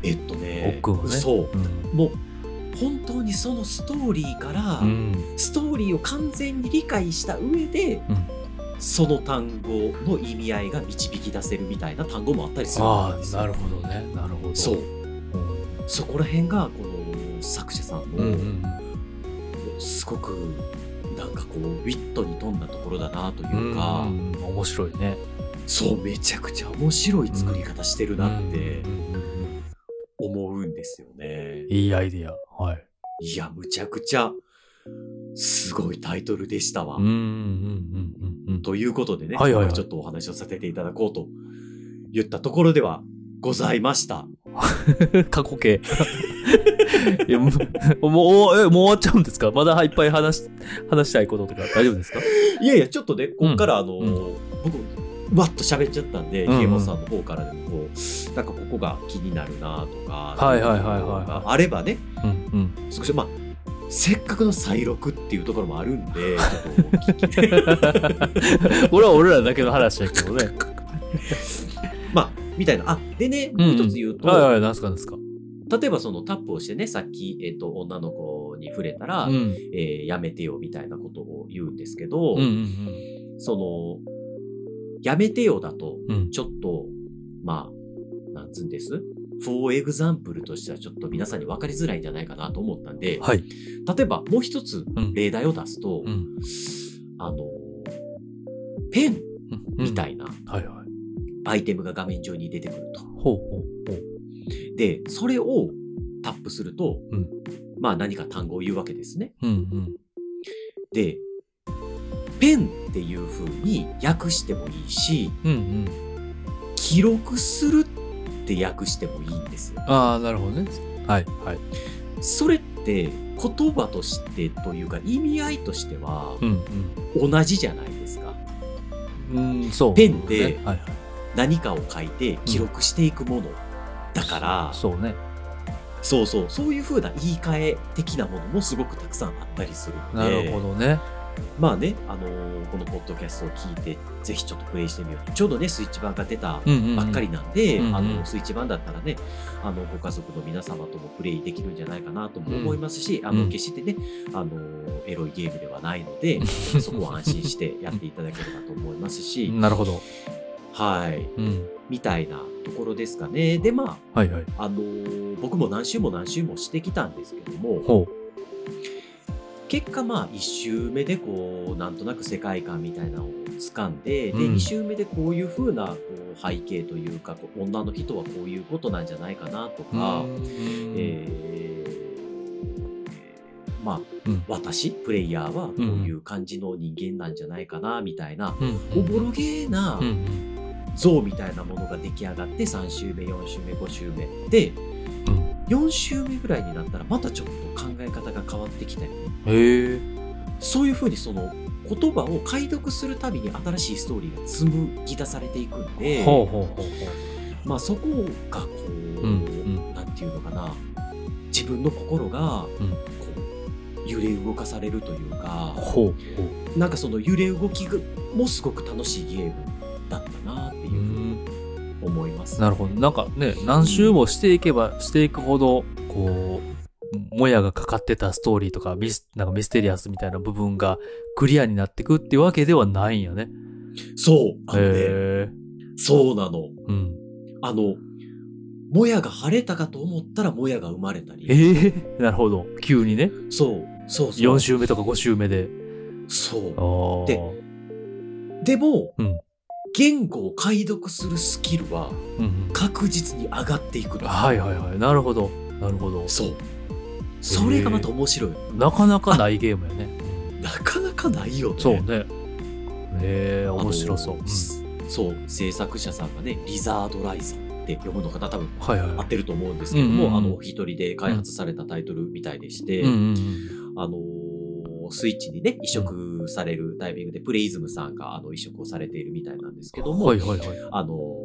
えっとね、ねそうう。ん。もう、本当にそのストーリーから、うん。ストーリーを完全に理解した上で、うんその単語の意味合いが導き出せるみたいな単語もあったりするああ、んですよなるほどね。なるほど。そう。うん。そこら辺が、この作者さんうんうんの、すごく、なんかこう、ウィットに富んだところだなとうん。いうか、うんうん面白いね。そう、めちゃくちゃ面白い作り方してるなって思うんですよね。いいアイディア。はい。いや、むちゃくちゃ、すごいタイトルでしたわ。うんうんうんうんうん。ということでね、はいはいはいちょっとお話をさせていただこうと言ったところではございました。過去形。いや、もう、もう、え、もう終わっちゃうんですか？まだいっぱい話し、話したいこととか大丈夫ですか？いやいや、ちょっとね、こっからあの、うん僕、わっと喋っちゃったんで、ひげもさんの方からでもこう、なんかここが気になるなとか、はいはいはいはいはいあればね、うんうん。少しまあ、せっかくの再録っていうところもあるんで、ちょっと聞き俺は俺らだけの話だけどね。まあ、みたいな。あ、でね、うんもう一つ言うと、はいはい、なんすかなんすか。例えばそのタップをしてね、さっき、えっ、と、女の子に触れたら、うん。えーやめてよみたいなことを言うんですけど、うんうんその、やめてよだと、うん。うん。ちょっと、まあ、なんつうんです？フォーエグザンプルとしてはちょっと皆さんに分かりづらいんじゃないかなと思ったんで、はい。例えばもう一つうん例題を出すと、うん。あの、ペンみたい。いなはいはい。アイテムが画面上に出てくると。ほうほうほう。で、それをタップすると、うんまあ何か単語を言うわけですね。うんうん。で、ペンっていう風に訳してもいいし、うんうん。記録するって訳してもいいんですよ。ああ、なるほどね。はいはい。それって言葉としてというか意味合いとしてはうん同じじゃないですか。うん。うん、そう。ペンではいはい。何かを書いて記録していくもの。だから、そうね。そうそう、そういう風な言い換え的なものもすごくたくさんあったりするのなで。るほどね。まあね、あのーこのポッドキャストを聞いて、ぜひちょっとプレイしてみようと。ちょうどね、スイッチ版が出たうんうんうん。ばっかりなんで、うんうんあの、スイッチ版だったらね、あの、ご家族の皆様ともプレイできるんじゃないかなとも思いますし、あの、うん決してね、あの、エロいゲームではないので、そこは安心してやっていただければと思いますし、なるほど。はい、うん。みたいなところですかね。で、まはいはい。あ、あのー僕も何周も何周もしてきたんですけども、ほ結果まあ1周目でこうなんとなく世界観みたいなのを掴んで、でうん2周目でこういう風なこう背景というかこう女の人はこういうことなんじゃないかなとう。か、まあ、うん私プレイヤーはこういう感じの人間なんじゃないかなみたいな、うん。おぼろげな。像みたいなものが出来上がって3周目4周目5周目。でうん。4周目ぐらいになったらまたちょっと考え方が変わってきたりねへえ。そういうふうにその言葉を解読するたびに新しいストーリーが紡ぎ出されていくんで、まあそこがこう、うんうん。なんていうのかな。自分の心がうん。こう揺れ動かされるというかう。、なんかその揺れ動きがもすごく楽しいゲーム。だったなっていうふうにん。思います。なるほど。なんかね、何周もしていけばしていくほど、こう、もやがかかってたストーリーとかミス、なんかミステリアスみたいな部分がクリアになってくっていうわけではないんやね。そう、あのね、へえ。そうなの。うん。あの、もやが晴れたかと思ったらもやが生まれたり。ええなるほど。急にね。そう、そうそう。4周目とか5周目で。そう。ででも、うん言語を解読するスキルはうんうん。確実に上がっていくの。はいはいはい。なるほど。なるほど。そう。それがまた面白い。なかなかないゲームやね。なかなかないよね。そうね。ええ面白そう。うんそう、制作者さんがね、リザードライザーって読むのかな、多分はいはい。合ってると思うんですけども、うんうんうんあの、お一人で開発されたタイトルみたいでして、うんうんうん。あのースイッチにね、移植されるタイミングで、プレイズムさんがあの移植をされているみたいなんですけども、はいはいはい。あのー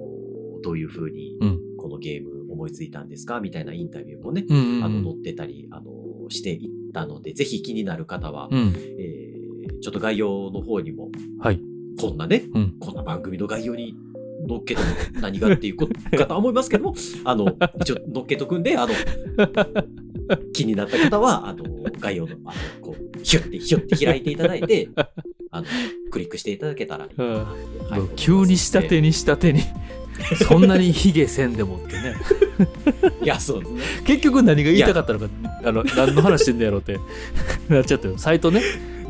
どういう風にうんこのゲーム思いついたんですかみたいなインタビューもね、うんうんうん。あの、載ってたり、あのーしていったので、ぜひ気になる方は、うん。えーちょっと概要の方にも、はい。こんなね、うん。こんな番組の概要に乗っけても何がっていうことかとは思いますけども、あの、一応乗っけとくんで、あの、気になった方は、あの、概要の、あの、こう、ヒュッて、ヒュッて開いていただいて、あの、クリックしていただけたらいいかなってはい急に下手に下手に。そんなにヒゲせんでもってね。いや、そうですね。結局何が言いたかったのか、あの、何の話してんのやろうって なっちゃったよ。サイトね、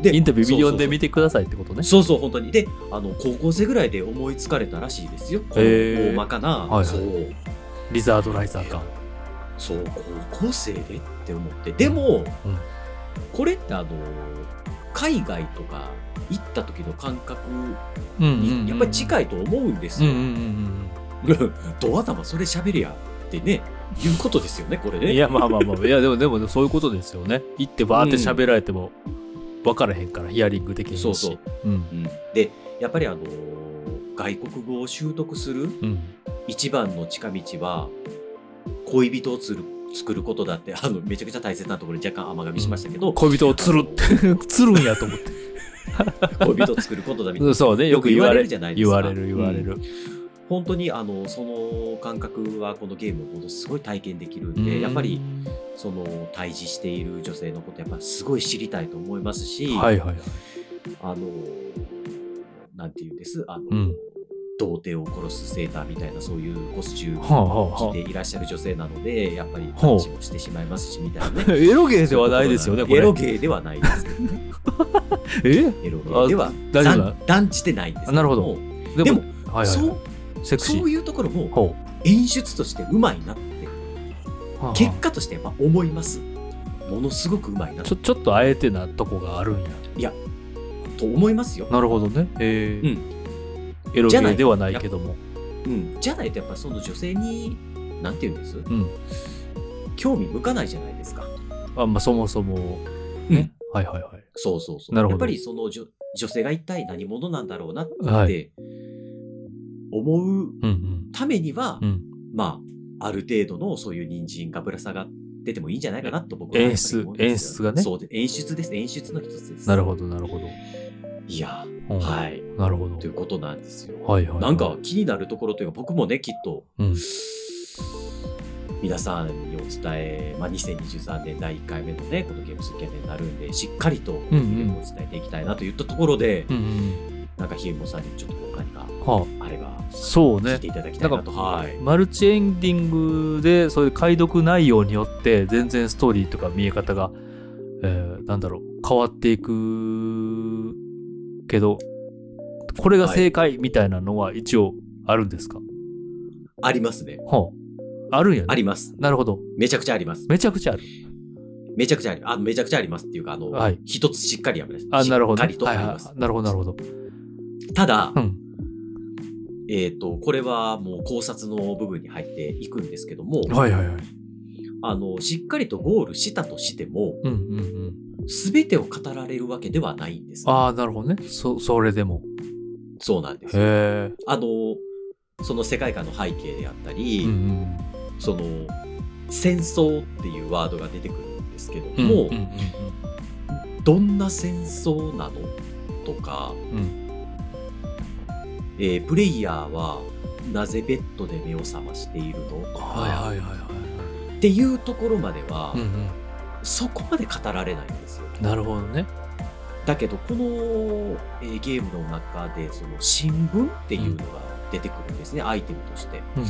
でインタビュービデオで見て。てくださいってことね。そうそう、本当に。で、あの、高校生ぐらいで思いつかれたらしいですよ。大まかな、はいはいそう、リザードライザーか。そう、高校生でって思って。でも、うんこれってあの、海外とか行った時の感覚うんうんうんにやっぱり近いと思うんですよ。うんうんうんドア玉それ喋りやってね、いうことですよね、これうん。ね。いや、まあまあまあ、いや、でも、でも、そういうことですよね。行ってバーって喋られても、分からへんから、ヒアリング的にし。そうそう。うん。うんで、やっぱりあの、外国語を習得するうん。一番の近道は、恋人をつる作ることだって、あの、めちゃくちゃ大切なところに若干甘噛みしましたけど、恋人を釣る、釣るんやと思って。恋人を作ることだみたいな。そうね、よく言われるじゃないですか。言われる、言われる。本当にあのその感覚はこのゲームをものすごい体験できるんで、やっぱりその対峙している女性のことやっぱすごい知りたいと思いますし、はいはいはい。あのなんていうんです？あの、うん童貞を殺すセーターみたいなそういうコスチュームをは着ていらっしゃる女性なのでやっぱりほう話もしてしまいますしみたいなあ。ね。エロゲーではないですよね、これ。エロゲーではないですけどね。え？エロゲーでは断断じてないんですなるほどでも、でも、はいはいそうはい。ういうところもほ演出としてうまいなってう。はあ結果としてやっぱ思います。ものすごくうまいなちょ、ちょっとあえてなとこがあるんや。と思いますよ。なるほどね。えーうんエロゲじゃないーではないけども。うん、じゃないとやっぱその女性に、なんて言うんです？うん。興味向かないじゃないですか。あまあ、そもそも、うんね。はいはいはい。そうそうそう。なるほどやっぱりその女女性が一体何者なんだろうなっはて思ううんうん。ためには、うん。まあ、ある程度のそういう人参がぶら下がっててもいいんじゃないかなと僕は思うんですよ演出がねそうで演出です。演出の一つです。なるほど、なるほど。いや、うんはい。なるほどということなんですよ。はいはいはい。なんか気になるところというか、僕もね、きっと、うん。皆さんにお伝え、まあ、2023年第1回目のね、このゲームスキャネになるんで、しっかりとこのゲームを伝えていきたいなといったところで、うんうん。なんかひえもさんにちょっと何かはあれば、あ、そうね聞いて。いただきたいなと。はい。マルチエンディングで、そういう解読内容によって、全然ストーリーとか見え方が、えー、なんだろう、変わっていくけど、これが正解みたいなのは一応あるんですか、ありますね。はあ、あるんやね。あります。なるほど。めちゃくちゃあります。めちゃくちゃある。めちゃくちゃありあめちゃくちゃありますっていうか、あの、はい一つしっかりあります。あ、なるほど。しっかりとあはいります。はい。なるほど、なるほど。ただ、うん。えっ、と、これはもう考察の部分に入っていくんですけども、はいはいはい。あの、しっかりとゴールしたとしても、うんうんうん。すべてを語られるわけではないんです。ああ、なるほどね。そ、それでも。そうなんですよ。へえ。あの、その世界観の背景であったり、うんうん。その、戦争っていうワードが出てくるんですけどうんも、うんうんどんな戦争なのとか、うん。えープレイヤーはなぜベッドで目を覚ましているのとか、はいはいはいはいはっていうところまでは、い。うんうん。そこまで語られないんですよ。なるほどね。だけど、この、えーゲームの中で、その新聞っていうのが出てくるんですね、アイテムとして。うんうん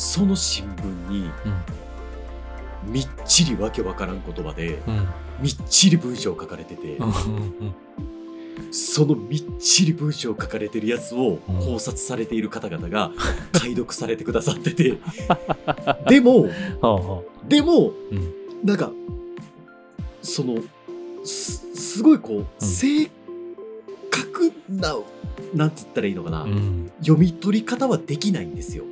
その新聞に、みっちりわけわからん言葉で、うん。みっちり文章書かれてて、うんうんそのみっちり文章書かれてるやつをうん考察されている方々が 解読されてくださってて、でも。でも、うんなんか、その、す、すごいこう、正確な、なんつったらいいのかな、うん。読み取り方はできないんですよ。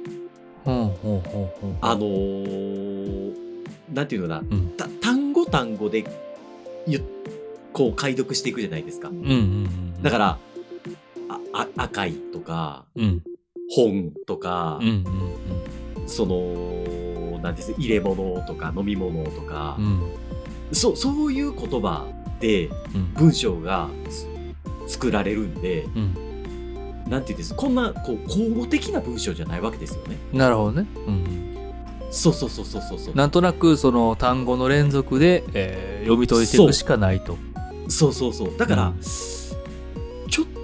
ほうほうほうほう。あのーなんていうのかな、単語単語でゆこう解読していくじゃないですか。うんうんうん。だから、ああ赤いとか、うん。本とか、うんうんその、なんです入れ物とか飲み物とかうん。う、ん。そそういう言葉でうん。文章がつ作られるんで、うん。なんていうんですこんなこう口語的な文章じゃないわけですよね。なるほどね。うん。そうそうそうそうそうそう。なんとなくその単語の連続で、えー読み解いていくしかないと。そうそうそう。だから、うん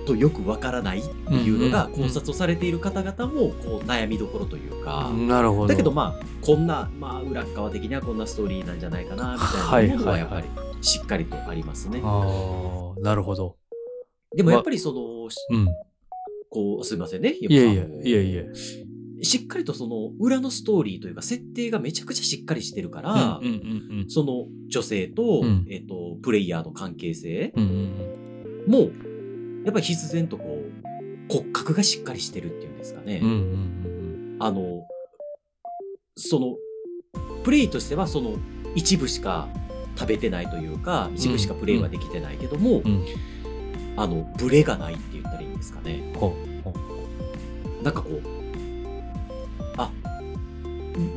とよくわからないっていうのがうんうんうん考察をされている方々もこう悩みどころというか、なるほど。だけどまあこんな、まあ、裏側的にはこんなストーリーなんじゃないかなみたいなものはやっぱりしっかりとありますね。ああ、なるほど。でもやっぱりその、うん。こうすみませんね。いえいえあの、いえいえ。しっかりとその裏のストーリーというか設定がめちゃくちゃしっかりしてるから、うんうんうんその女性と、うんえっ、と、プレイヤーの関係性うん。うんうんも、やっぱり必然とこう、骨格がしっかりしてるっていうんですかね。うん。うんうんあの、その、プレイとしてはその一部しか食べてないというか、一部しかプレイはできてないけども、うん。うん。あの、ブレがないって言ったらいいんですかね。ほうほう。なんかこう、あ、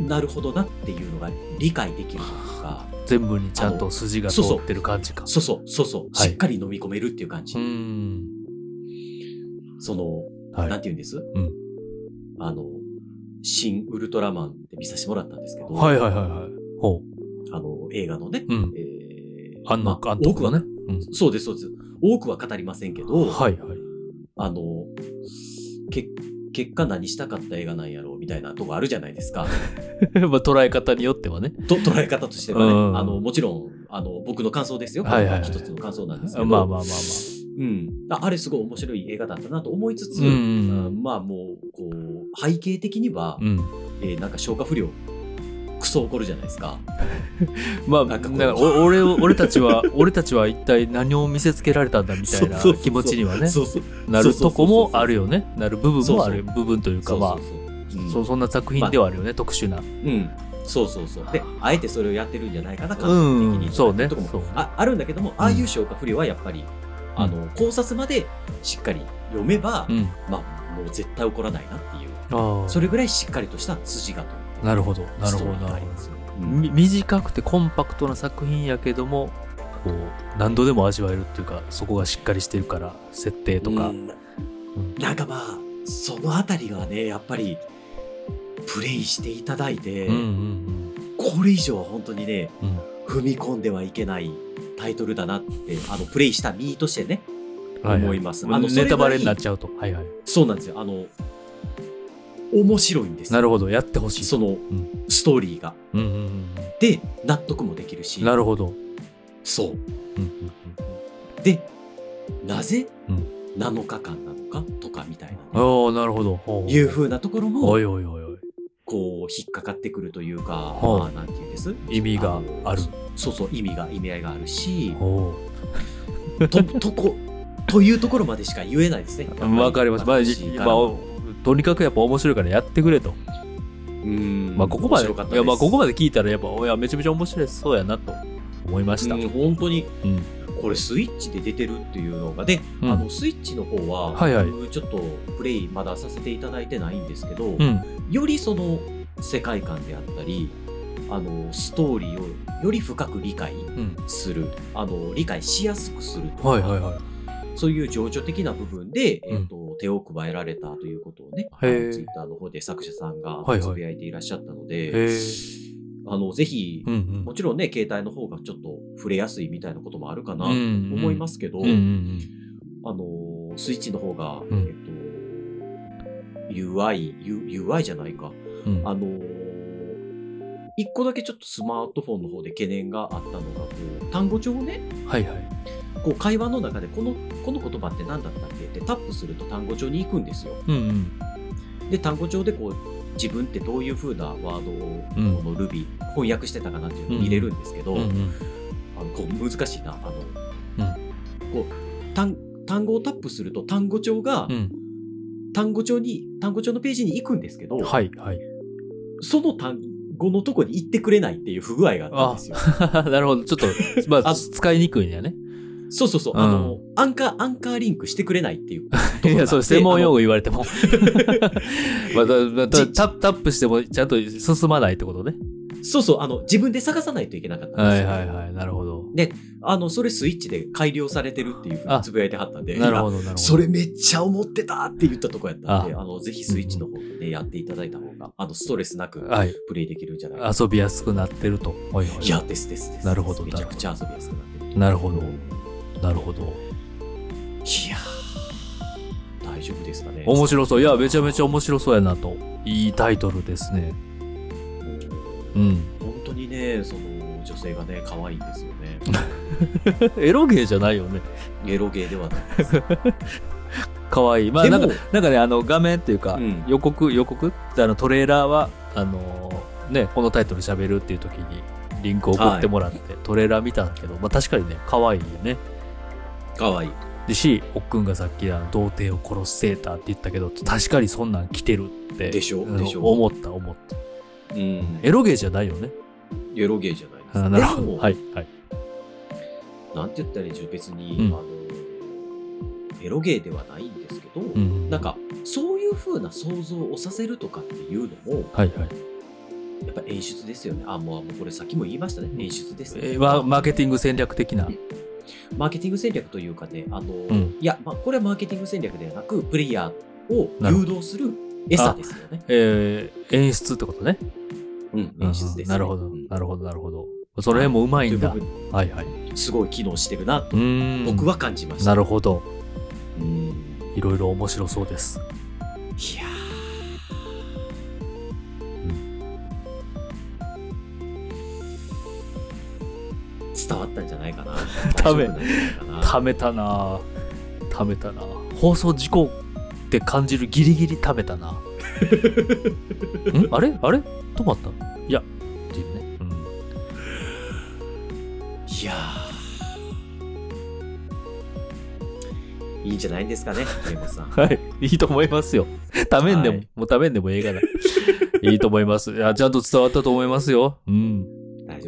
なるほどなっていうのが理解できるというか、全部にちゃんと筋が通ってる感じか。そうそう、そうそう、はいしっかり飲み込めるっていう感じ。うーん。その、はい。なんて言うんです、んあの、新ウルトラマンって見させてもらったんですけど、はいはいはいはい。ほあの、映画のね、う。うん。えーあんのまあ監督のね。多くはそうです、そうです。多くは語りませんけど、うん。はいはい。あの、け、結果何したかった映画なんやろうみたいなとこあるじゃないですか。まあ捉え方によってはね。と捉え方としてはね、うんあの、もちろん、あの、僕の感想ですよ。はいはいはい一つの感想なんですけまど。あまあまあまあ。うん。ああれすごい面白い映画だったなと思いつつ、うんうんまあもう、こう、背景的には、うん。えーなんか消化不良、クソ起こるじゃないですか。まあ、なんんかお俺を、俺たちは、俺たちは一体何を見せつけられたんだみたいな気持ちにはね。なるとこもあるよね。なる部分もある。部分というか、まあそうそんな作品ではあるよね、特殊な。うん。そうそうそう。で、あえてそれをやってるんじゃないかな、う感覚的に。ん、そうね。とこもああるんだけども、ああいう消化不良はやっぱり、あの、考察までしっかり読めば、うん。まあ、もう絶対起こらないなっていう、ああ。それぐらいしっかりとした筋がとなるほど。なるほど、なるほ。ど。み短くてコンパクトな作品やけども、こう、何度でも味わえるっていうか、そこがしっかりしてるから、設定とか。うんなんかまあ、そのあたりがね、やっぱり、プレイしていただいて、うんうんこれ以上は本当にね、うん。うん踏み込んではいけないタイトルだなって、あの、プレイした身としてね、はいはい思いますあのネタバレになっちゃうと。はいはい。そうなんですよ。あの、面白いんですよなるほど。やってほしい。その、んストーリーが。うんうんうんで、納得もできるしうん。、なるほど。そう。うんうんで、なぜうん7日間なのかとかみたいな、うん。ね、おおなるほど。ほういう風なところもお、いおいおいおい。こう、引っかかってくるというか、まあ、なんていうんです？意味がある。のそうそう、意味が、意味合いがあるし、おと、とこ、というところまでしか言えないですね。お。わかります。まあ、とにかくやっぱ面白いからやってくれと。うんまあ、ここまで、面白かったいや、まあ、ここままで聞いたら、やっぱ、いや、めちゃめちゃ面白いそうやなと思いました。うん、本当に、うんこれスイッチで出てるっていうのが、で、うんあの、スイッチの方は、はいはい僕ちょっとプレイまださせていただいてないんですけど、うん。よりその世界観であったり、あの、ストーリーをより深く理解うん。する、あの、理解しやすくするとか、はいはいはい。そういう情緒的な部分で、うんえっ、と、手を加えられたということをね、ツイッターの方で作者さんがはいはいつぶやいていらっしゃったので、へえ。あの、ぜひ、うんうん。もちろんね、携帯の方がちょっと触れやすいみたいなこともあるかなと思いますけど、うんうんあの、スイッチの方が、うんえっと、UI、U- UI じゃないか。うん。うんあの、一個だけちょっとスマートフォンの方で懸念があったのが、こう、単語帳をね、はいはい。こう会話の中でこの、この言葉って何だったっけ？ってタップすると単語帳に行くんですよ。うんうん。で、単語帳でこう、自分ってどういう風なワードをうんこの Ruby 翻訳してたかなっていうのを見れるんですけど、うんうんあのこう難しいなあの、こう単単語をタップすると単語帳が、うん単語帳に単語帳のページに行くんですけど、はいはい。その単語のとこに行ってくれないっていう不具合があったんですよ。なるほど。ちょっと、まあ、あ使いにくいんやね。そうそうそう、うんあのアンカーアンカーリンクしてくれないっていう。いや、それ専門用語言われても。まあタタップしてもちゃんと進まないってことね。そうそうあの自分で探さないといけなかったんはですよ。いはいはい。なるほど。あのそれスイッチで改良されてるっていうふうにつぶやいてはったんで、なるほどなるほど。それめっちゃ思ってたって言ったとこやったんで、ああの、ぜひスイッチの方でね、やっていただいた方が、あの、ストレスなくはい。プレイできるんじゃないかな。遊びやすくなってると。はいはい。いや、ですですです。なるほどめちゃくちゃ遊びやすくなってる。なるほどうん。なるほど。いやー、大丈夫ですかね。面白そう。いや、めちゃめちゃ面白そうやなと。いいタイトルですね。うん。本当にね、その、女性がね、可愛いんですよね。エロゲーじゃないよね。エロゲーではないです。かわいい。まあ、なんか、なんかね、あの、画面っていうか、うん予告、予告？ってあの、トレーラーは、あのーね、このタイトル喋るっていう時に、リンク送ってもらって、トレーラー見たんだけど、まあ確かにね、可愛いよね。可愛い。でし、おっくんがさっきあの童貞を殺すセーターって言ったけど、確かにそんなん着てるって。でしょ？うんでしょ？思った、思った。うん。エロゲーじゃないよね。エロゲーじゃないです。あなるほど。はい、はい。なんて言ったらいいんでしょう、別に、うんあの、エロゲーではないんですけど、うん。なんか、そういう風な想像をさせるとかっていうのも、はい、はい。やっぱ演出ですよね。あ、もうもうこれさっきも言いましたね。演出ですね。えーまマーケティング戦略的な。マーケティング戦略というかね、あの、んいや、まあ、これはマーケティング戦略ではなく、プレイヤーを誘導する餌ですよね。えー演出ってことね。うん、演出です、ね。なるほど、うんなるほど、なるほど。その辺もうまいんだ。はい、はい。分すごい機能してるなと。僕は感じました。なるほど。うん。いろいろ面白そうです。いや伝わったんじゃないかな。ためためたなぁためたなぁ放送事故って感じるギリギリためたな ん？あれ？あれ？止まった？いや、ね。うん。いやーいいんじゃないんですかね、さん。はい。いいと思いますよ。ためんでも、はいもうためんでもええがな。いいと思います。いや、ちゃんと伝わったと思いますよ。うん。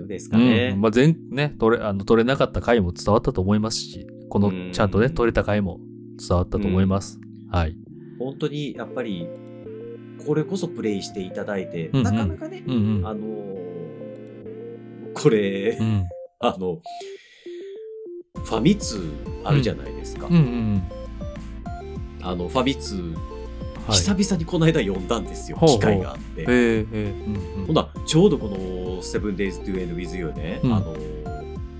ですかうね。ん。まあ、全、ね、取れ、あの、取れなかった回も伝わったと思いますし、このうん、ちゃんとね、取れた回も伝わったと思います。はい。本当にやっぱり、これこそプレイしていただいて、うんうんなかなかね、うんうん。あのーこれ、うん。あの、ファミ通あるじゃないですか。うんうんあの、ファミ通。久々にこの間読んだんですよ、ほうほう機会があって。ええええうんな、ちょうどこの 7days to end with you ね、うんあの、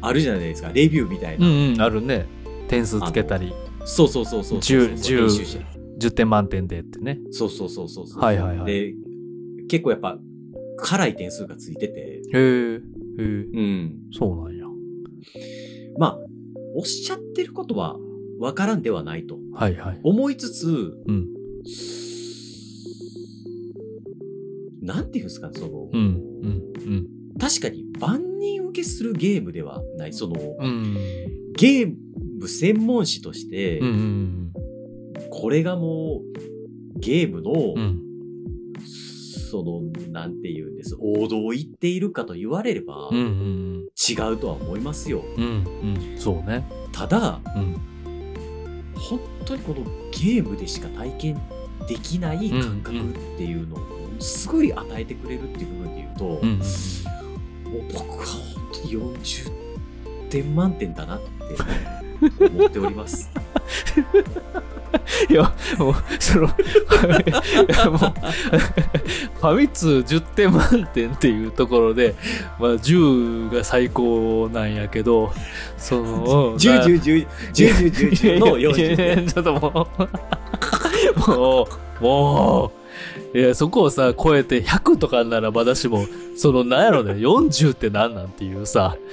あるじゃないですか、レビューみたいな。うんうん、あるね。点数つけたり、そうそうそうそうそう。10 10編集者10点満点でってね。そうそうそうそうそう。はいはいはいで、結構やっぱ、辛い点数がついてて、へえ、へえ、うん。そうなんや。まあ、おっしゃってることはわからんではないとはいはい。思いつつ、うん。なんていうんですかね、その、うん、うん、うん。確かに万人受けするゲームではない、その、うん。ゲーム専門誌として、うん、うん、これがもう、ゲームの、うん。うん。その、なんていうんです、王道を言っているかと言われれば、うん、うん。違うとは思いますよ。うん、うん。そうね。ただ、うん。本当にこのゲームでしか体験できない感覚っていうのをすごい与えてくれるっていう部分で言うと、うん、うん。もう僕は本当に40点満点だなって思っております。いや、もう、その、もう、ファミ通10点満点っていうところで、まあ、10が最高なんやけど、その、10、10、10、10、10、10のいやいや40点。いやちょっともう、もう、もう、いや、そこをさ、超えて100とかならまだしも、その、なんやろね、40ってなんなんっていうさ、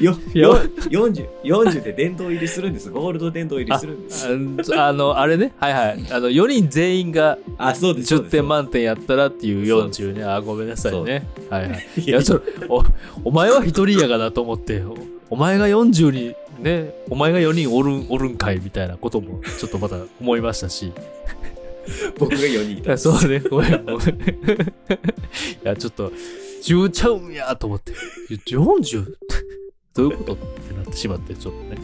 よよ40、40で殿堂入りするんです。ゴールド殿堂入りするんです。ああの、あれね、はいはい。あの、4人全員があ、そうです。そう10です点。満点やったらっていうそうです40ね。あ、ごめんなさいね。はいはい。いいやや、それ、お、お前は一人やがなと思って、おお前が40に、ね、お前が4人おるん、おるんかいみたいなことも、ちょっとまた思いましたし。僕が4人いた。そうね、ごめん、ごめん。いや、ちょっと、10ちゃうんやと思って、40? どういうこと？ってなってしまって、ちょっとね、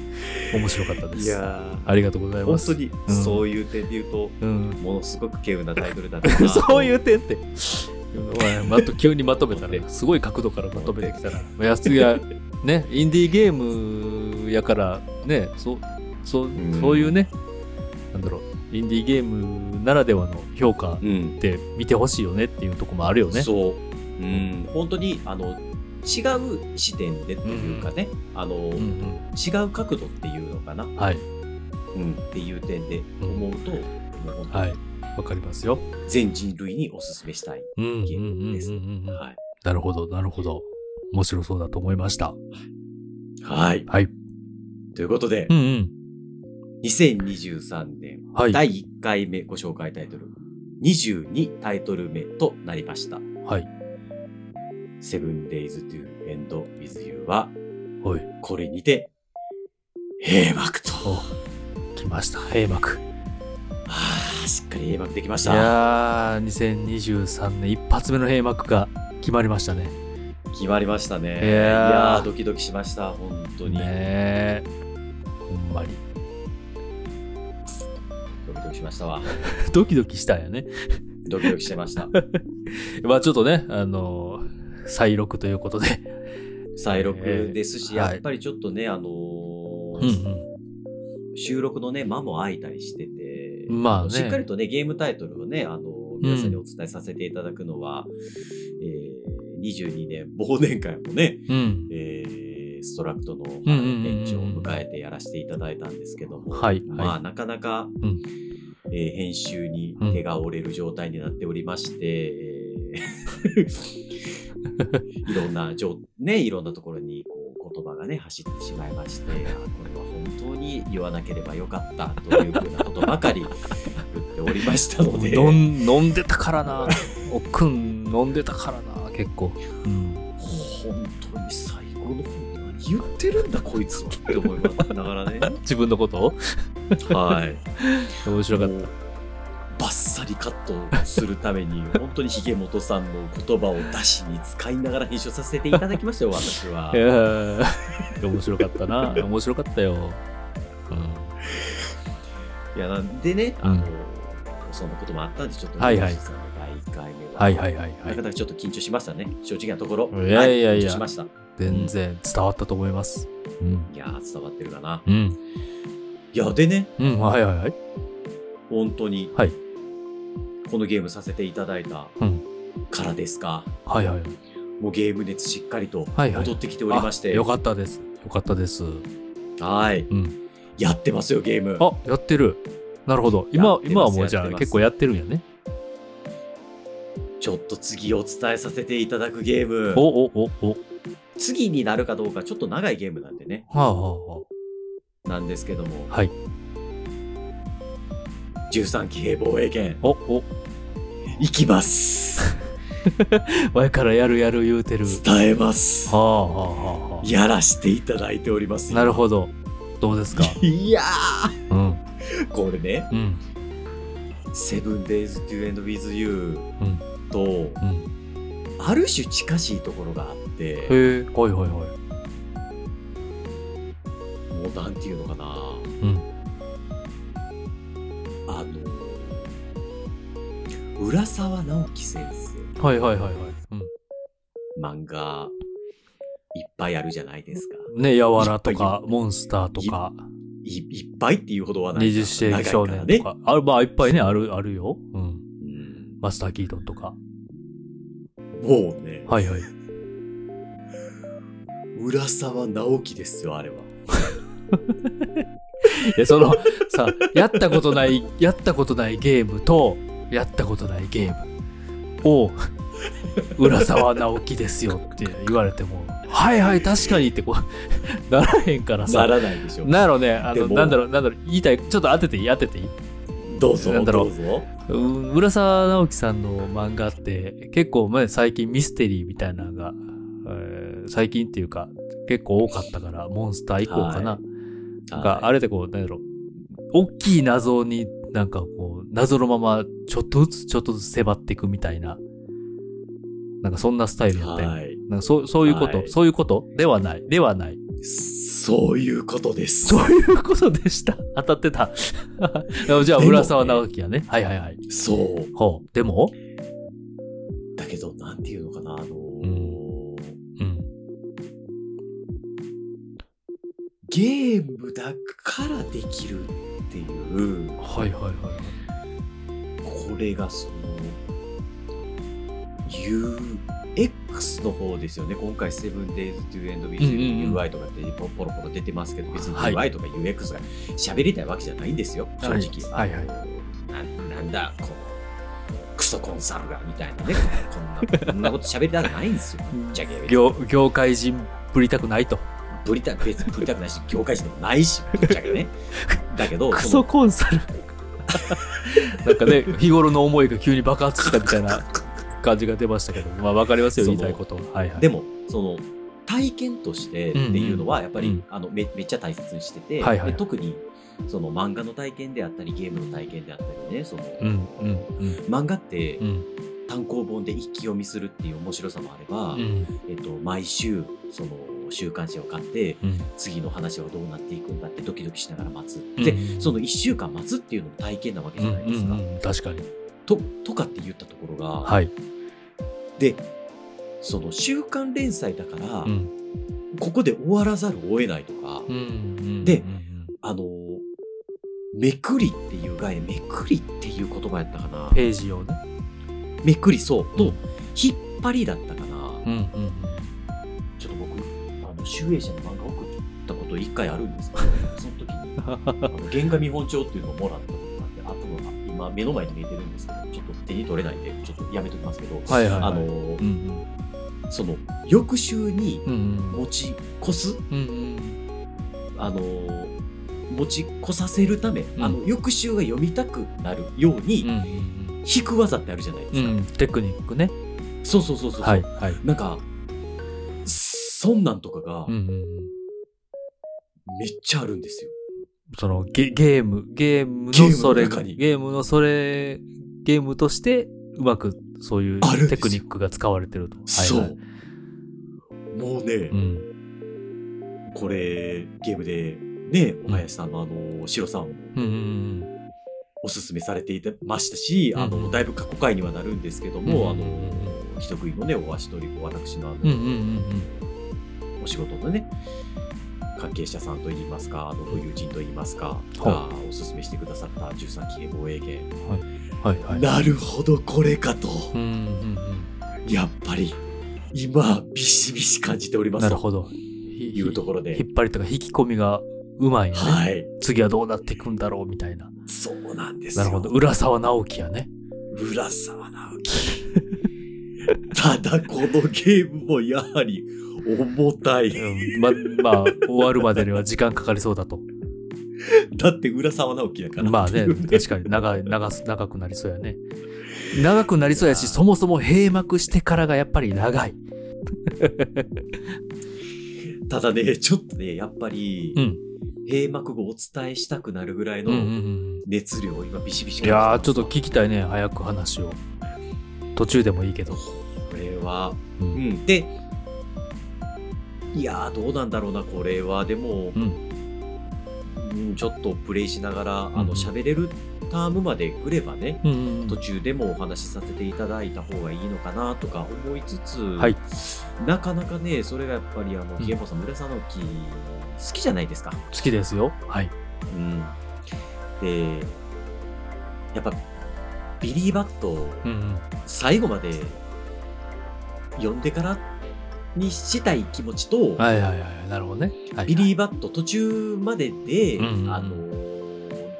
面白かったです。いやありがとうございー、ます。本当にうんそういう点で言うと、うん。ものすごく稀有なタイトルだったなと。そういう点って。お前まと急にまとめたら、すごい角度からまとめてきたら、いや、いや、ね、インディーゲームやから、ね、そう、そううんそういうね、なんだろう、インディーゲームならではの評価うんっ。て見てほしいよねっていうとこもあるよね。そう。うん。本当に、あの、違う視点でっていうかね、あの、うんうん。違う角度っていうのかな、はい。うん、っていう点で思うと、もう本当にはい。わかりますよ。全人類にお勧めしたい。うんうんうんゲームです。なるほど、なるほど。面白そうだと思いました。はい。はい。ということでう、んうん。2023年はい。第1回目ご紹介タイトル、22タイトル目となりました。はい。Seven Days to End with You は、おい。これにて、閉幕と。お来ました。閉幕。はあ、しっかり閉幕できましいた。やー、2023年一発目の閉幕が決まりましたね。決まりましたね。いいやドキドキしました、本当に。ねえ。ほんまに。ドキドキしましたわ。ドキドキしたんやね。ドキドキしてました。まあちょっとね、あのー再録ということで。再録ですし、えーやっぱりちょっとね、あのーうん収録のね、間も空いたりしてて、うん。まあね。しっかりとね、ゲームタイトルをね、あのー皆さんにお伝えさせていただくのは、えー22年忘年会もね、うん。えーストラクトのうんうんうんうん。年長を迎えてやらせていただいたんですけども、はいまあ、はいなかなか、うん。えー編集に手が折れる状態になっておりまして、えー いろんなね、いろんなところにこう言葉がね、走ってしまいまして、あこれは本当に言わなければよかったというふうなことばかり 言っておりましたので、飲ん飲んでたからな。おっくん飲んでたからな、結構。うん。本当に最後の方何言ってるんだこいつはって思いなが らね。自分のことを？はい。面白かっもうバッサリカットするために、本当にひげもとさんの言葉を出しに使いながら編集させていただきましたよ、私はた。い。やー面白かったな。面白かったよ。いや、なんでね、うんあの、そんなこともあったんで、ちょっと、はいはい宮内さんの第1回目は、はいはいはいはないか。なかちょっと緊張しましたね、正直なところ。いやいやいやは緊張しました。全然伝わったと思います。うん。いやー、伝わってるかな。うん。いや、でね、うん、はいはいはい。本当に、はいこのゲームさせていただいたうんからですか、はいはい。もうゲーム熱しっかりとはいはい戻ってきておりまして、あよかったです。よかったです。はい、うん。やってますよ、ゲーム。あ、やってる。なるほど。今今はもうじゃあ結構やってるんやね。ちょっと次お伝えさせていただくゲームお、お、お、お。次になるかどうかちょっと長いゲームなんでね、はあはあはなんですけども、あ。はい。13騎兵防衛権、お、お。いきます。前からやるやる言うてる。伝えます。はあはあはあはやらしていただいておりますあ。なるほど。ど。どうですか？いやうん。ー、これね、うん。Seven Days to End with You うん。と、うん。ある種近しいところがあって、へえ、はいはいはい。もうなんていうのかな、うん。あの、浦沢直樹先生。はいはいはいはい。うん。漫画いっぱいあるじゃないですか。ね、やわらとかモンスターとか、いいっぱいっていうほどはない二十世紀少年とか。ある、まあいっぱいね、ある、あるよ。マスターキートンとか。もうね、はいはい。浦沢直樹ですよ、あれは。いや、その、さ、やったことない、やったことないゲームと、やったことないゲームを、浦沢直樹ですよって言われても、はいはい、確かにってこう、ならへんからなさ。らないでしょ。なのね、あの、なんだろう、なんだろう、言いたい、ちょっと当てていい？当てていい？どうぞ、なんだろうどうぞ。うん浦沢直樹さんの漫画って結構前最近ミステリーみたいなのが、えー最近っていうか結構多かったからモンスター以降かな。はなんかあれでこう、なんだろう、大きい謎になんかこう、謎のままちょっとずつちょっとずつ迫っていくみたいな、なんかそんなスタイルやったよ。はい。なんかそうそういうこと、はいそういうことではない。ではない。そういうことです。そういうことでした。当たってた。じゃあ、浦沢直樹やね。はいはいはい。そう。ほう。でも？だけど、なんていうのかな、あのーうんうん。ゲームだからできるっていう、はいはいはいはい。これがその、UX の方ですよね。今回 7days to end with UI とかってポポロポロ出てますけど、別にはい UI とか UX が喋りたいわけじゃないんですよ、正直。はいはいななんだ、こう、クソコンサルがみたいなね、こんな、こんなこと喋りたくないんですよ。ぶっちゃけ業業界人ぶりたくないと。ぶりた別にぶりたくないし、業界人でもないし、ぶっちゃけね。だけど、クソコンサル。なんかね、日頃の思いが急に爆発したみたいな感じが出ましたけど、まあわかりますよ、言いたいことは。はいはい。でも、その、体験としてっていうのは、やっぱり、うんあのめめっちゃ大切にしてて、はいはいで特に、その漫画の体験であったり、ゲームの体験であったりね、その、うんうんうん漫画ってうん単行本で一気読みするっていう面白さもあれば、うんえっと、毎週、その、週刊誌を買って、うん次の話はどうなっていくんだってドキドキしながら待つ。うんで、その1週間待つっていうのも体験なわけじゃないですか。うんうんうん確かに。と、とかって言ったところが、はい。で、その週刊連載だから、うんここで終わらざるを得ないとか、うんうんでうんあのーめくりっていう概念、めくりっていう言葉やったかな。ページをね。めくりそう。と、うん引っ張りだったかな。ちょっと僕、あの、集英社に漫画送ったこと一回あるんですけど、その時に、あの原画見本帳っていうのをもらったことがあって、あとは今目の前に見えてるんですけど、ちょっと手に取れないんで、ちょっとやめときますけど、はいはいはいあのーうんその、翌週にうんうん持ち越す、うんうんあのー持ち越させるため、うんあの、翌週が読みたくなるように、うんうん引く技ってあるじゃないですか。うんうんテクニックね。そうそうそうそう。はいはい。なんか、そんなんとかがうんうんうんめっちゃあるんですよ。そのゲゲーム、ゲームゲームののそれ、中にゲームのそれ、ゲームとしてうまくそういうあるんですよテクニックが使われてると。そう。はいはいもうね、うん。これ、ゲームで、ね、お林さんのあの、シロさんをうんうんおすすめされていましたし、あの、うんうんだいぶ過去回にはなるんですけどうんも、あうんの、人食いのね、お足取り子、私のあの、うん。うんうんうんお仕事のね、関係者さんといいますか、ご友人といいますか、はがおすすめしてくださった13期兵防衛源。うん。はいはい。なるほど、これかと。うんうんうん。やっぱり、今、ビシビシ感じております。なるほど。いうところで引っ張りとか引き込みがうまいよね。はい。次はどうなっていくんだろうみたいな。そうなんですよ。なるほど。浦沢直樹やね。浦沢直樹。ただ、このゲームもやはり重たい。うん。ま、まあ、終わるまでには時間かかりそうだと。だって浦沢直樹だから。まあね、確かに長い、長す、長くなりそうやね。長くなりそうやし、そもそも閉幕してからがやっぱり長い。ただね、ちょっとね、やっぱり、うん。閉幕後お伝えしたくなるぐらいのん。熱量を今ビシビシいやー、ちょっとき聞きたいね、早く話を。途中でもいいけど。これは、う。うんん。で、いやー、どうなんだろうな、これは。でも、うん。うん、ちょっとプレイしながら、あうんの、喋れるタームまで来ればね、うん途中でもお話しさせていただいた方がいいのかなとか思いつつ、はいなかなかね、それがやっぱり、あの、うんヒゲポさん、村さんの木、好きじゃないですか？好きですよ。はい。うん。で、やっぱ、ビリーバット、うんうん。最後まで読んでからにしたい気持ちと、はいはいはい。なるほどね。はい、ビリーバット途中までで、うんうんうんあのー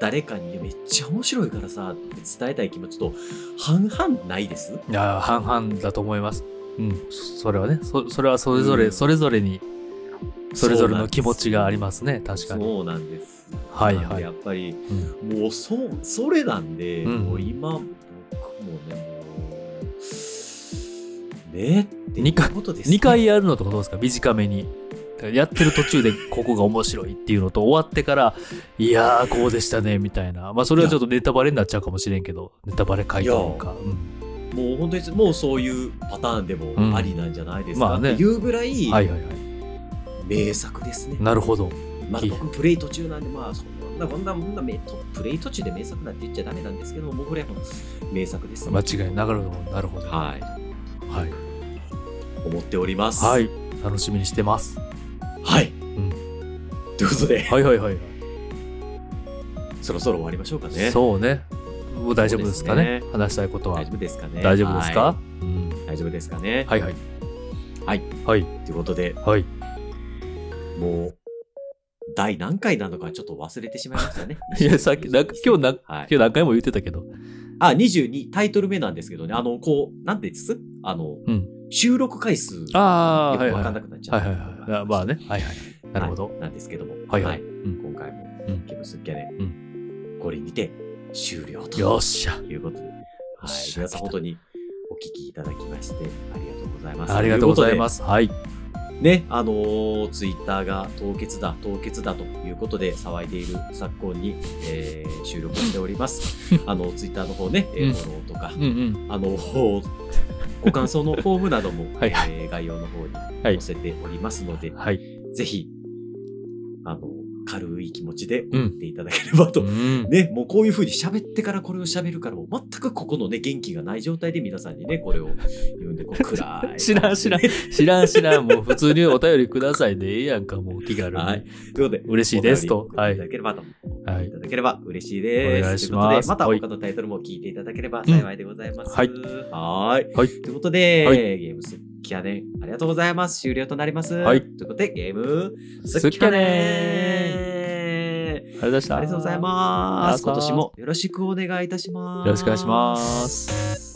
誰かにめっちゃ面白いからさって伝えたい気持ちと半々ないです？いやー、半々だと思います。うん。それはね、そそれはそれぞれ、うんそれぞれに、それぞれの気持ちがありますね。確かに。そうなんです。はいはいやっぱり、うんもうそ、それなんで、うんもう今、僕もね、もう、ねっていうことです、ね。2回やるのとかどうですか？短めに。やってる途中でここが面白いっていうのと終わってから、いやー、こうでしたね、みたいな。まあ、それはちょっとネタバレになっちゃうかもしれんけど、ネタバレ回というか。うんもう本当に、もうそういうパターンでもありなんじゃないですか、うんまあねいうぐらい、はいはいはい。名作ですね。なるほど。まあ、僕、プレイ途中なんで、まあ、そんな、こんな、こんな名プレイ途中で名作なんて言っちゃダメなんですけども、これは名作です、間違いない。なるほど。なるほど。はい。はい。思っております。はい。楽しみにしてます。はい。んということで、はいはいはい。そろそろ終わりましょうかね。そうね。もう大丈夫ですかねそうです話したいことは大丈。夫ですかね。大丈夫ですか、はうんい大丈夫ですかね。はいはい。はい。はい。ということで、はい。もう、第何回なのかちょっと忘れてしまいましたね。いや、さっき、なんか今日な、はい今日何回も言ってたけど。あ、22、タイトル目なんですけどね、あの、こう、なんて言うんです？あの、うん。収録回数、ああ、よくわかん。ないくなっちゃう。はいはいはいあ。まあね。はいはい。なるほど。はいなんですけども、はいはいうん今回も、うんゲームスキャネ、うこれにて終了とよっしゃ。いうことで、はい皆さん本当にお聞きいただきまして、ありがとうございます。。ありがとうございますす。はい。ね、あのーツイッターが凍結だ、凍結だということで騒いでいる昨今に、えー収録しております。あの、ツイッターの方ね、フォローとか、うんうん。あの、ご感想のフォームなども、はいはいえー概要の方にはい載せておりますので、はい。ぜひ、あの、軽い気持ちでうん送っていただければと。うん。ね、もうこういう風に喋ってからこれを喋るから、もう全くここのね、元気がない状態で皆さんにね、これを言うんで、こう暗い。知らん知らん。知らん知らん。もう普通にお便りくださいでええやんか、もう気軽に。はい。ということで、嬉しいですとお便り送っていただければと。はいいただければ嬉しいです。お願いということで、またはい他のタイトルも聞いていただければ幸いでございます。はいはーい。はい。ということで、はいゲームスキャネン、ありがとうございます。終了となります。はいということで、ゲームスキャネ。ありがとうございます今年もよろしくお願いいたします。よろしくお願いします。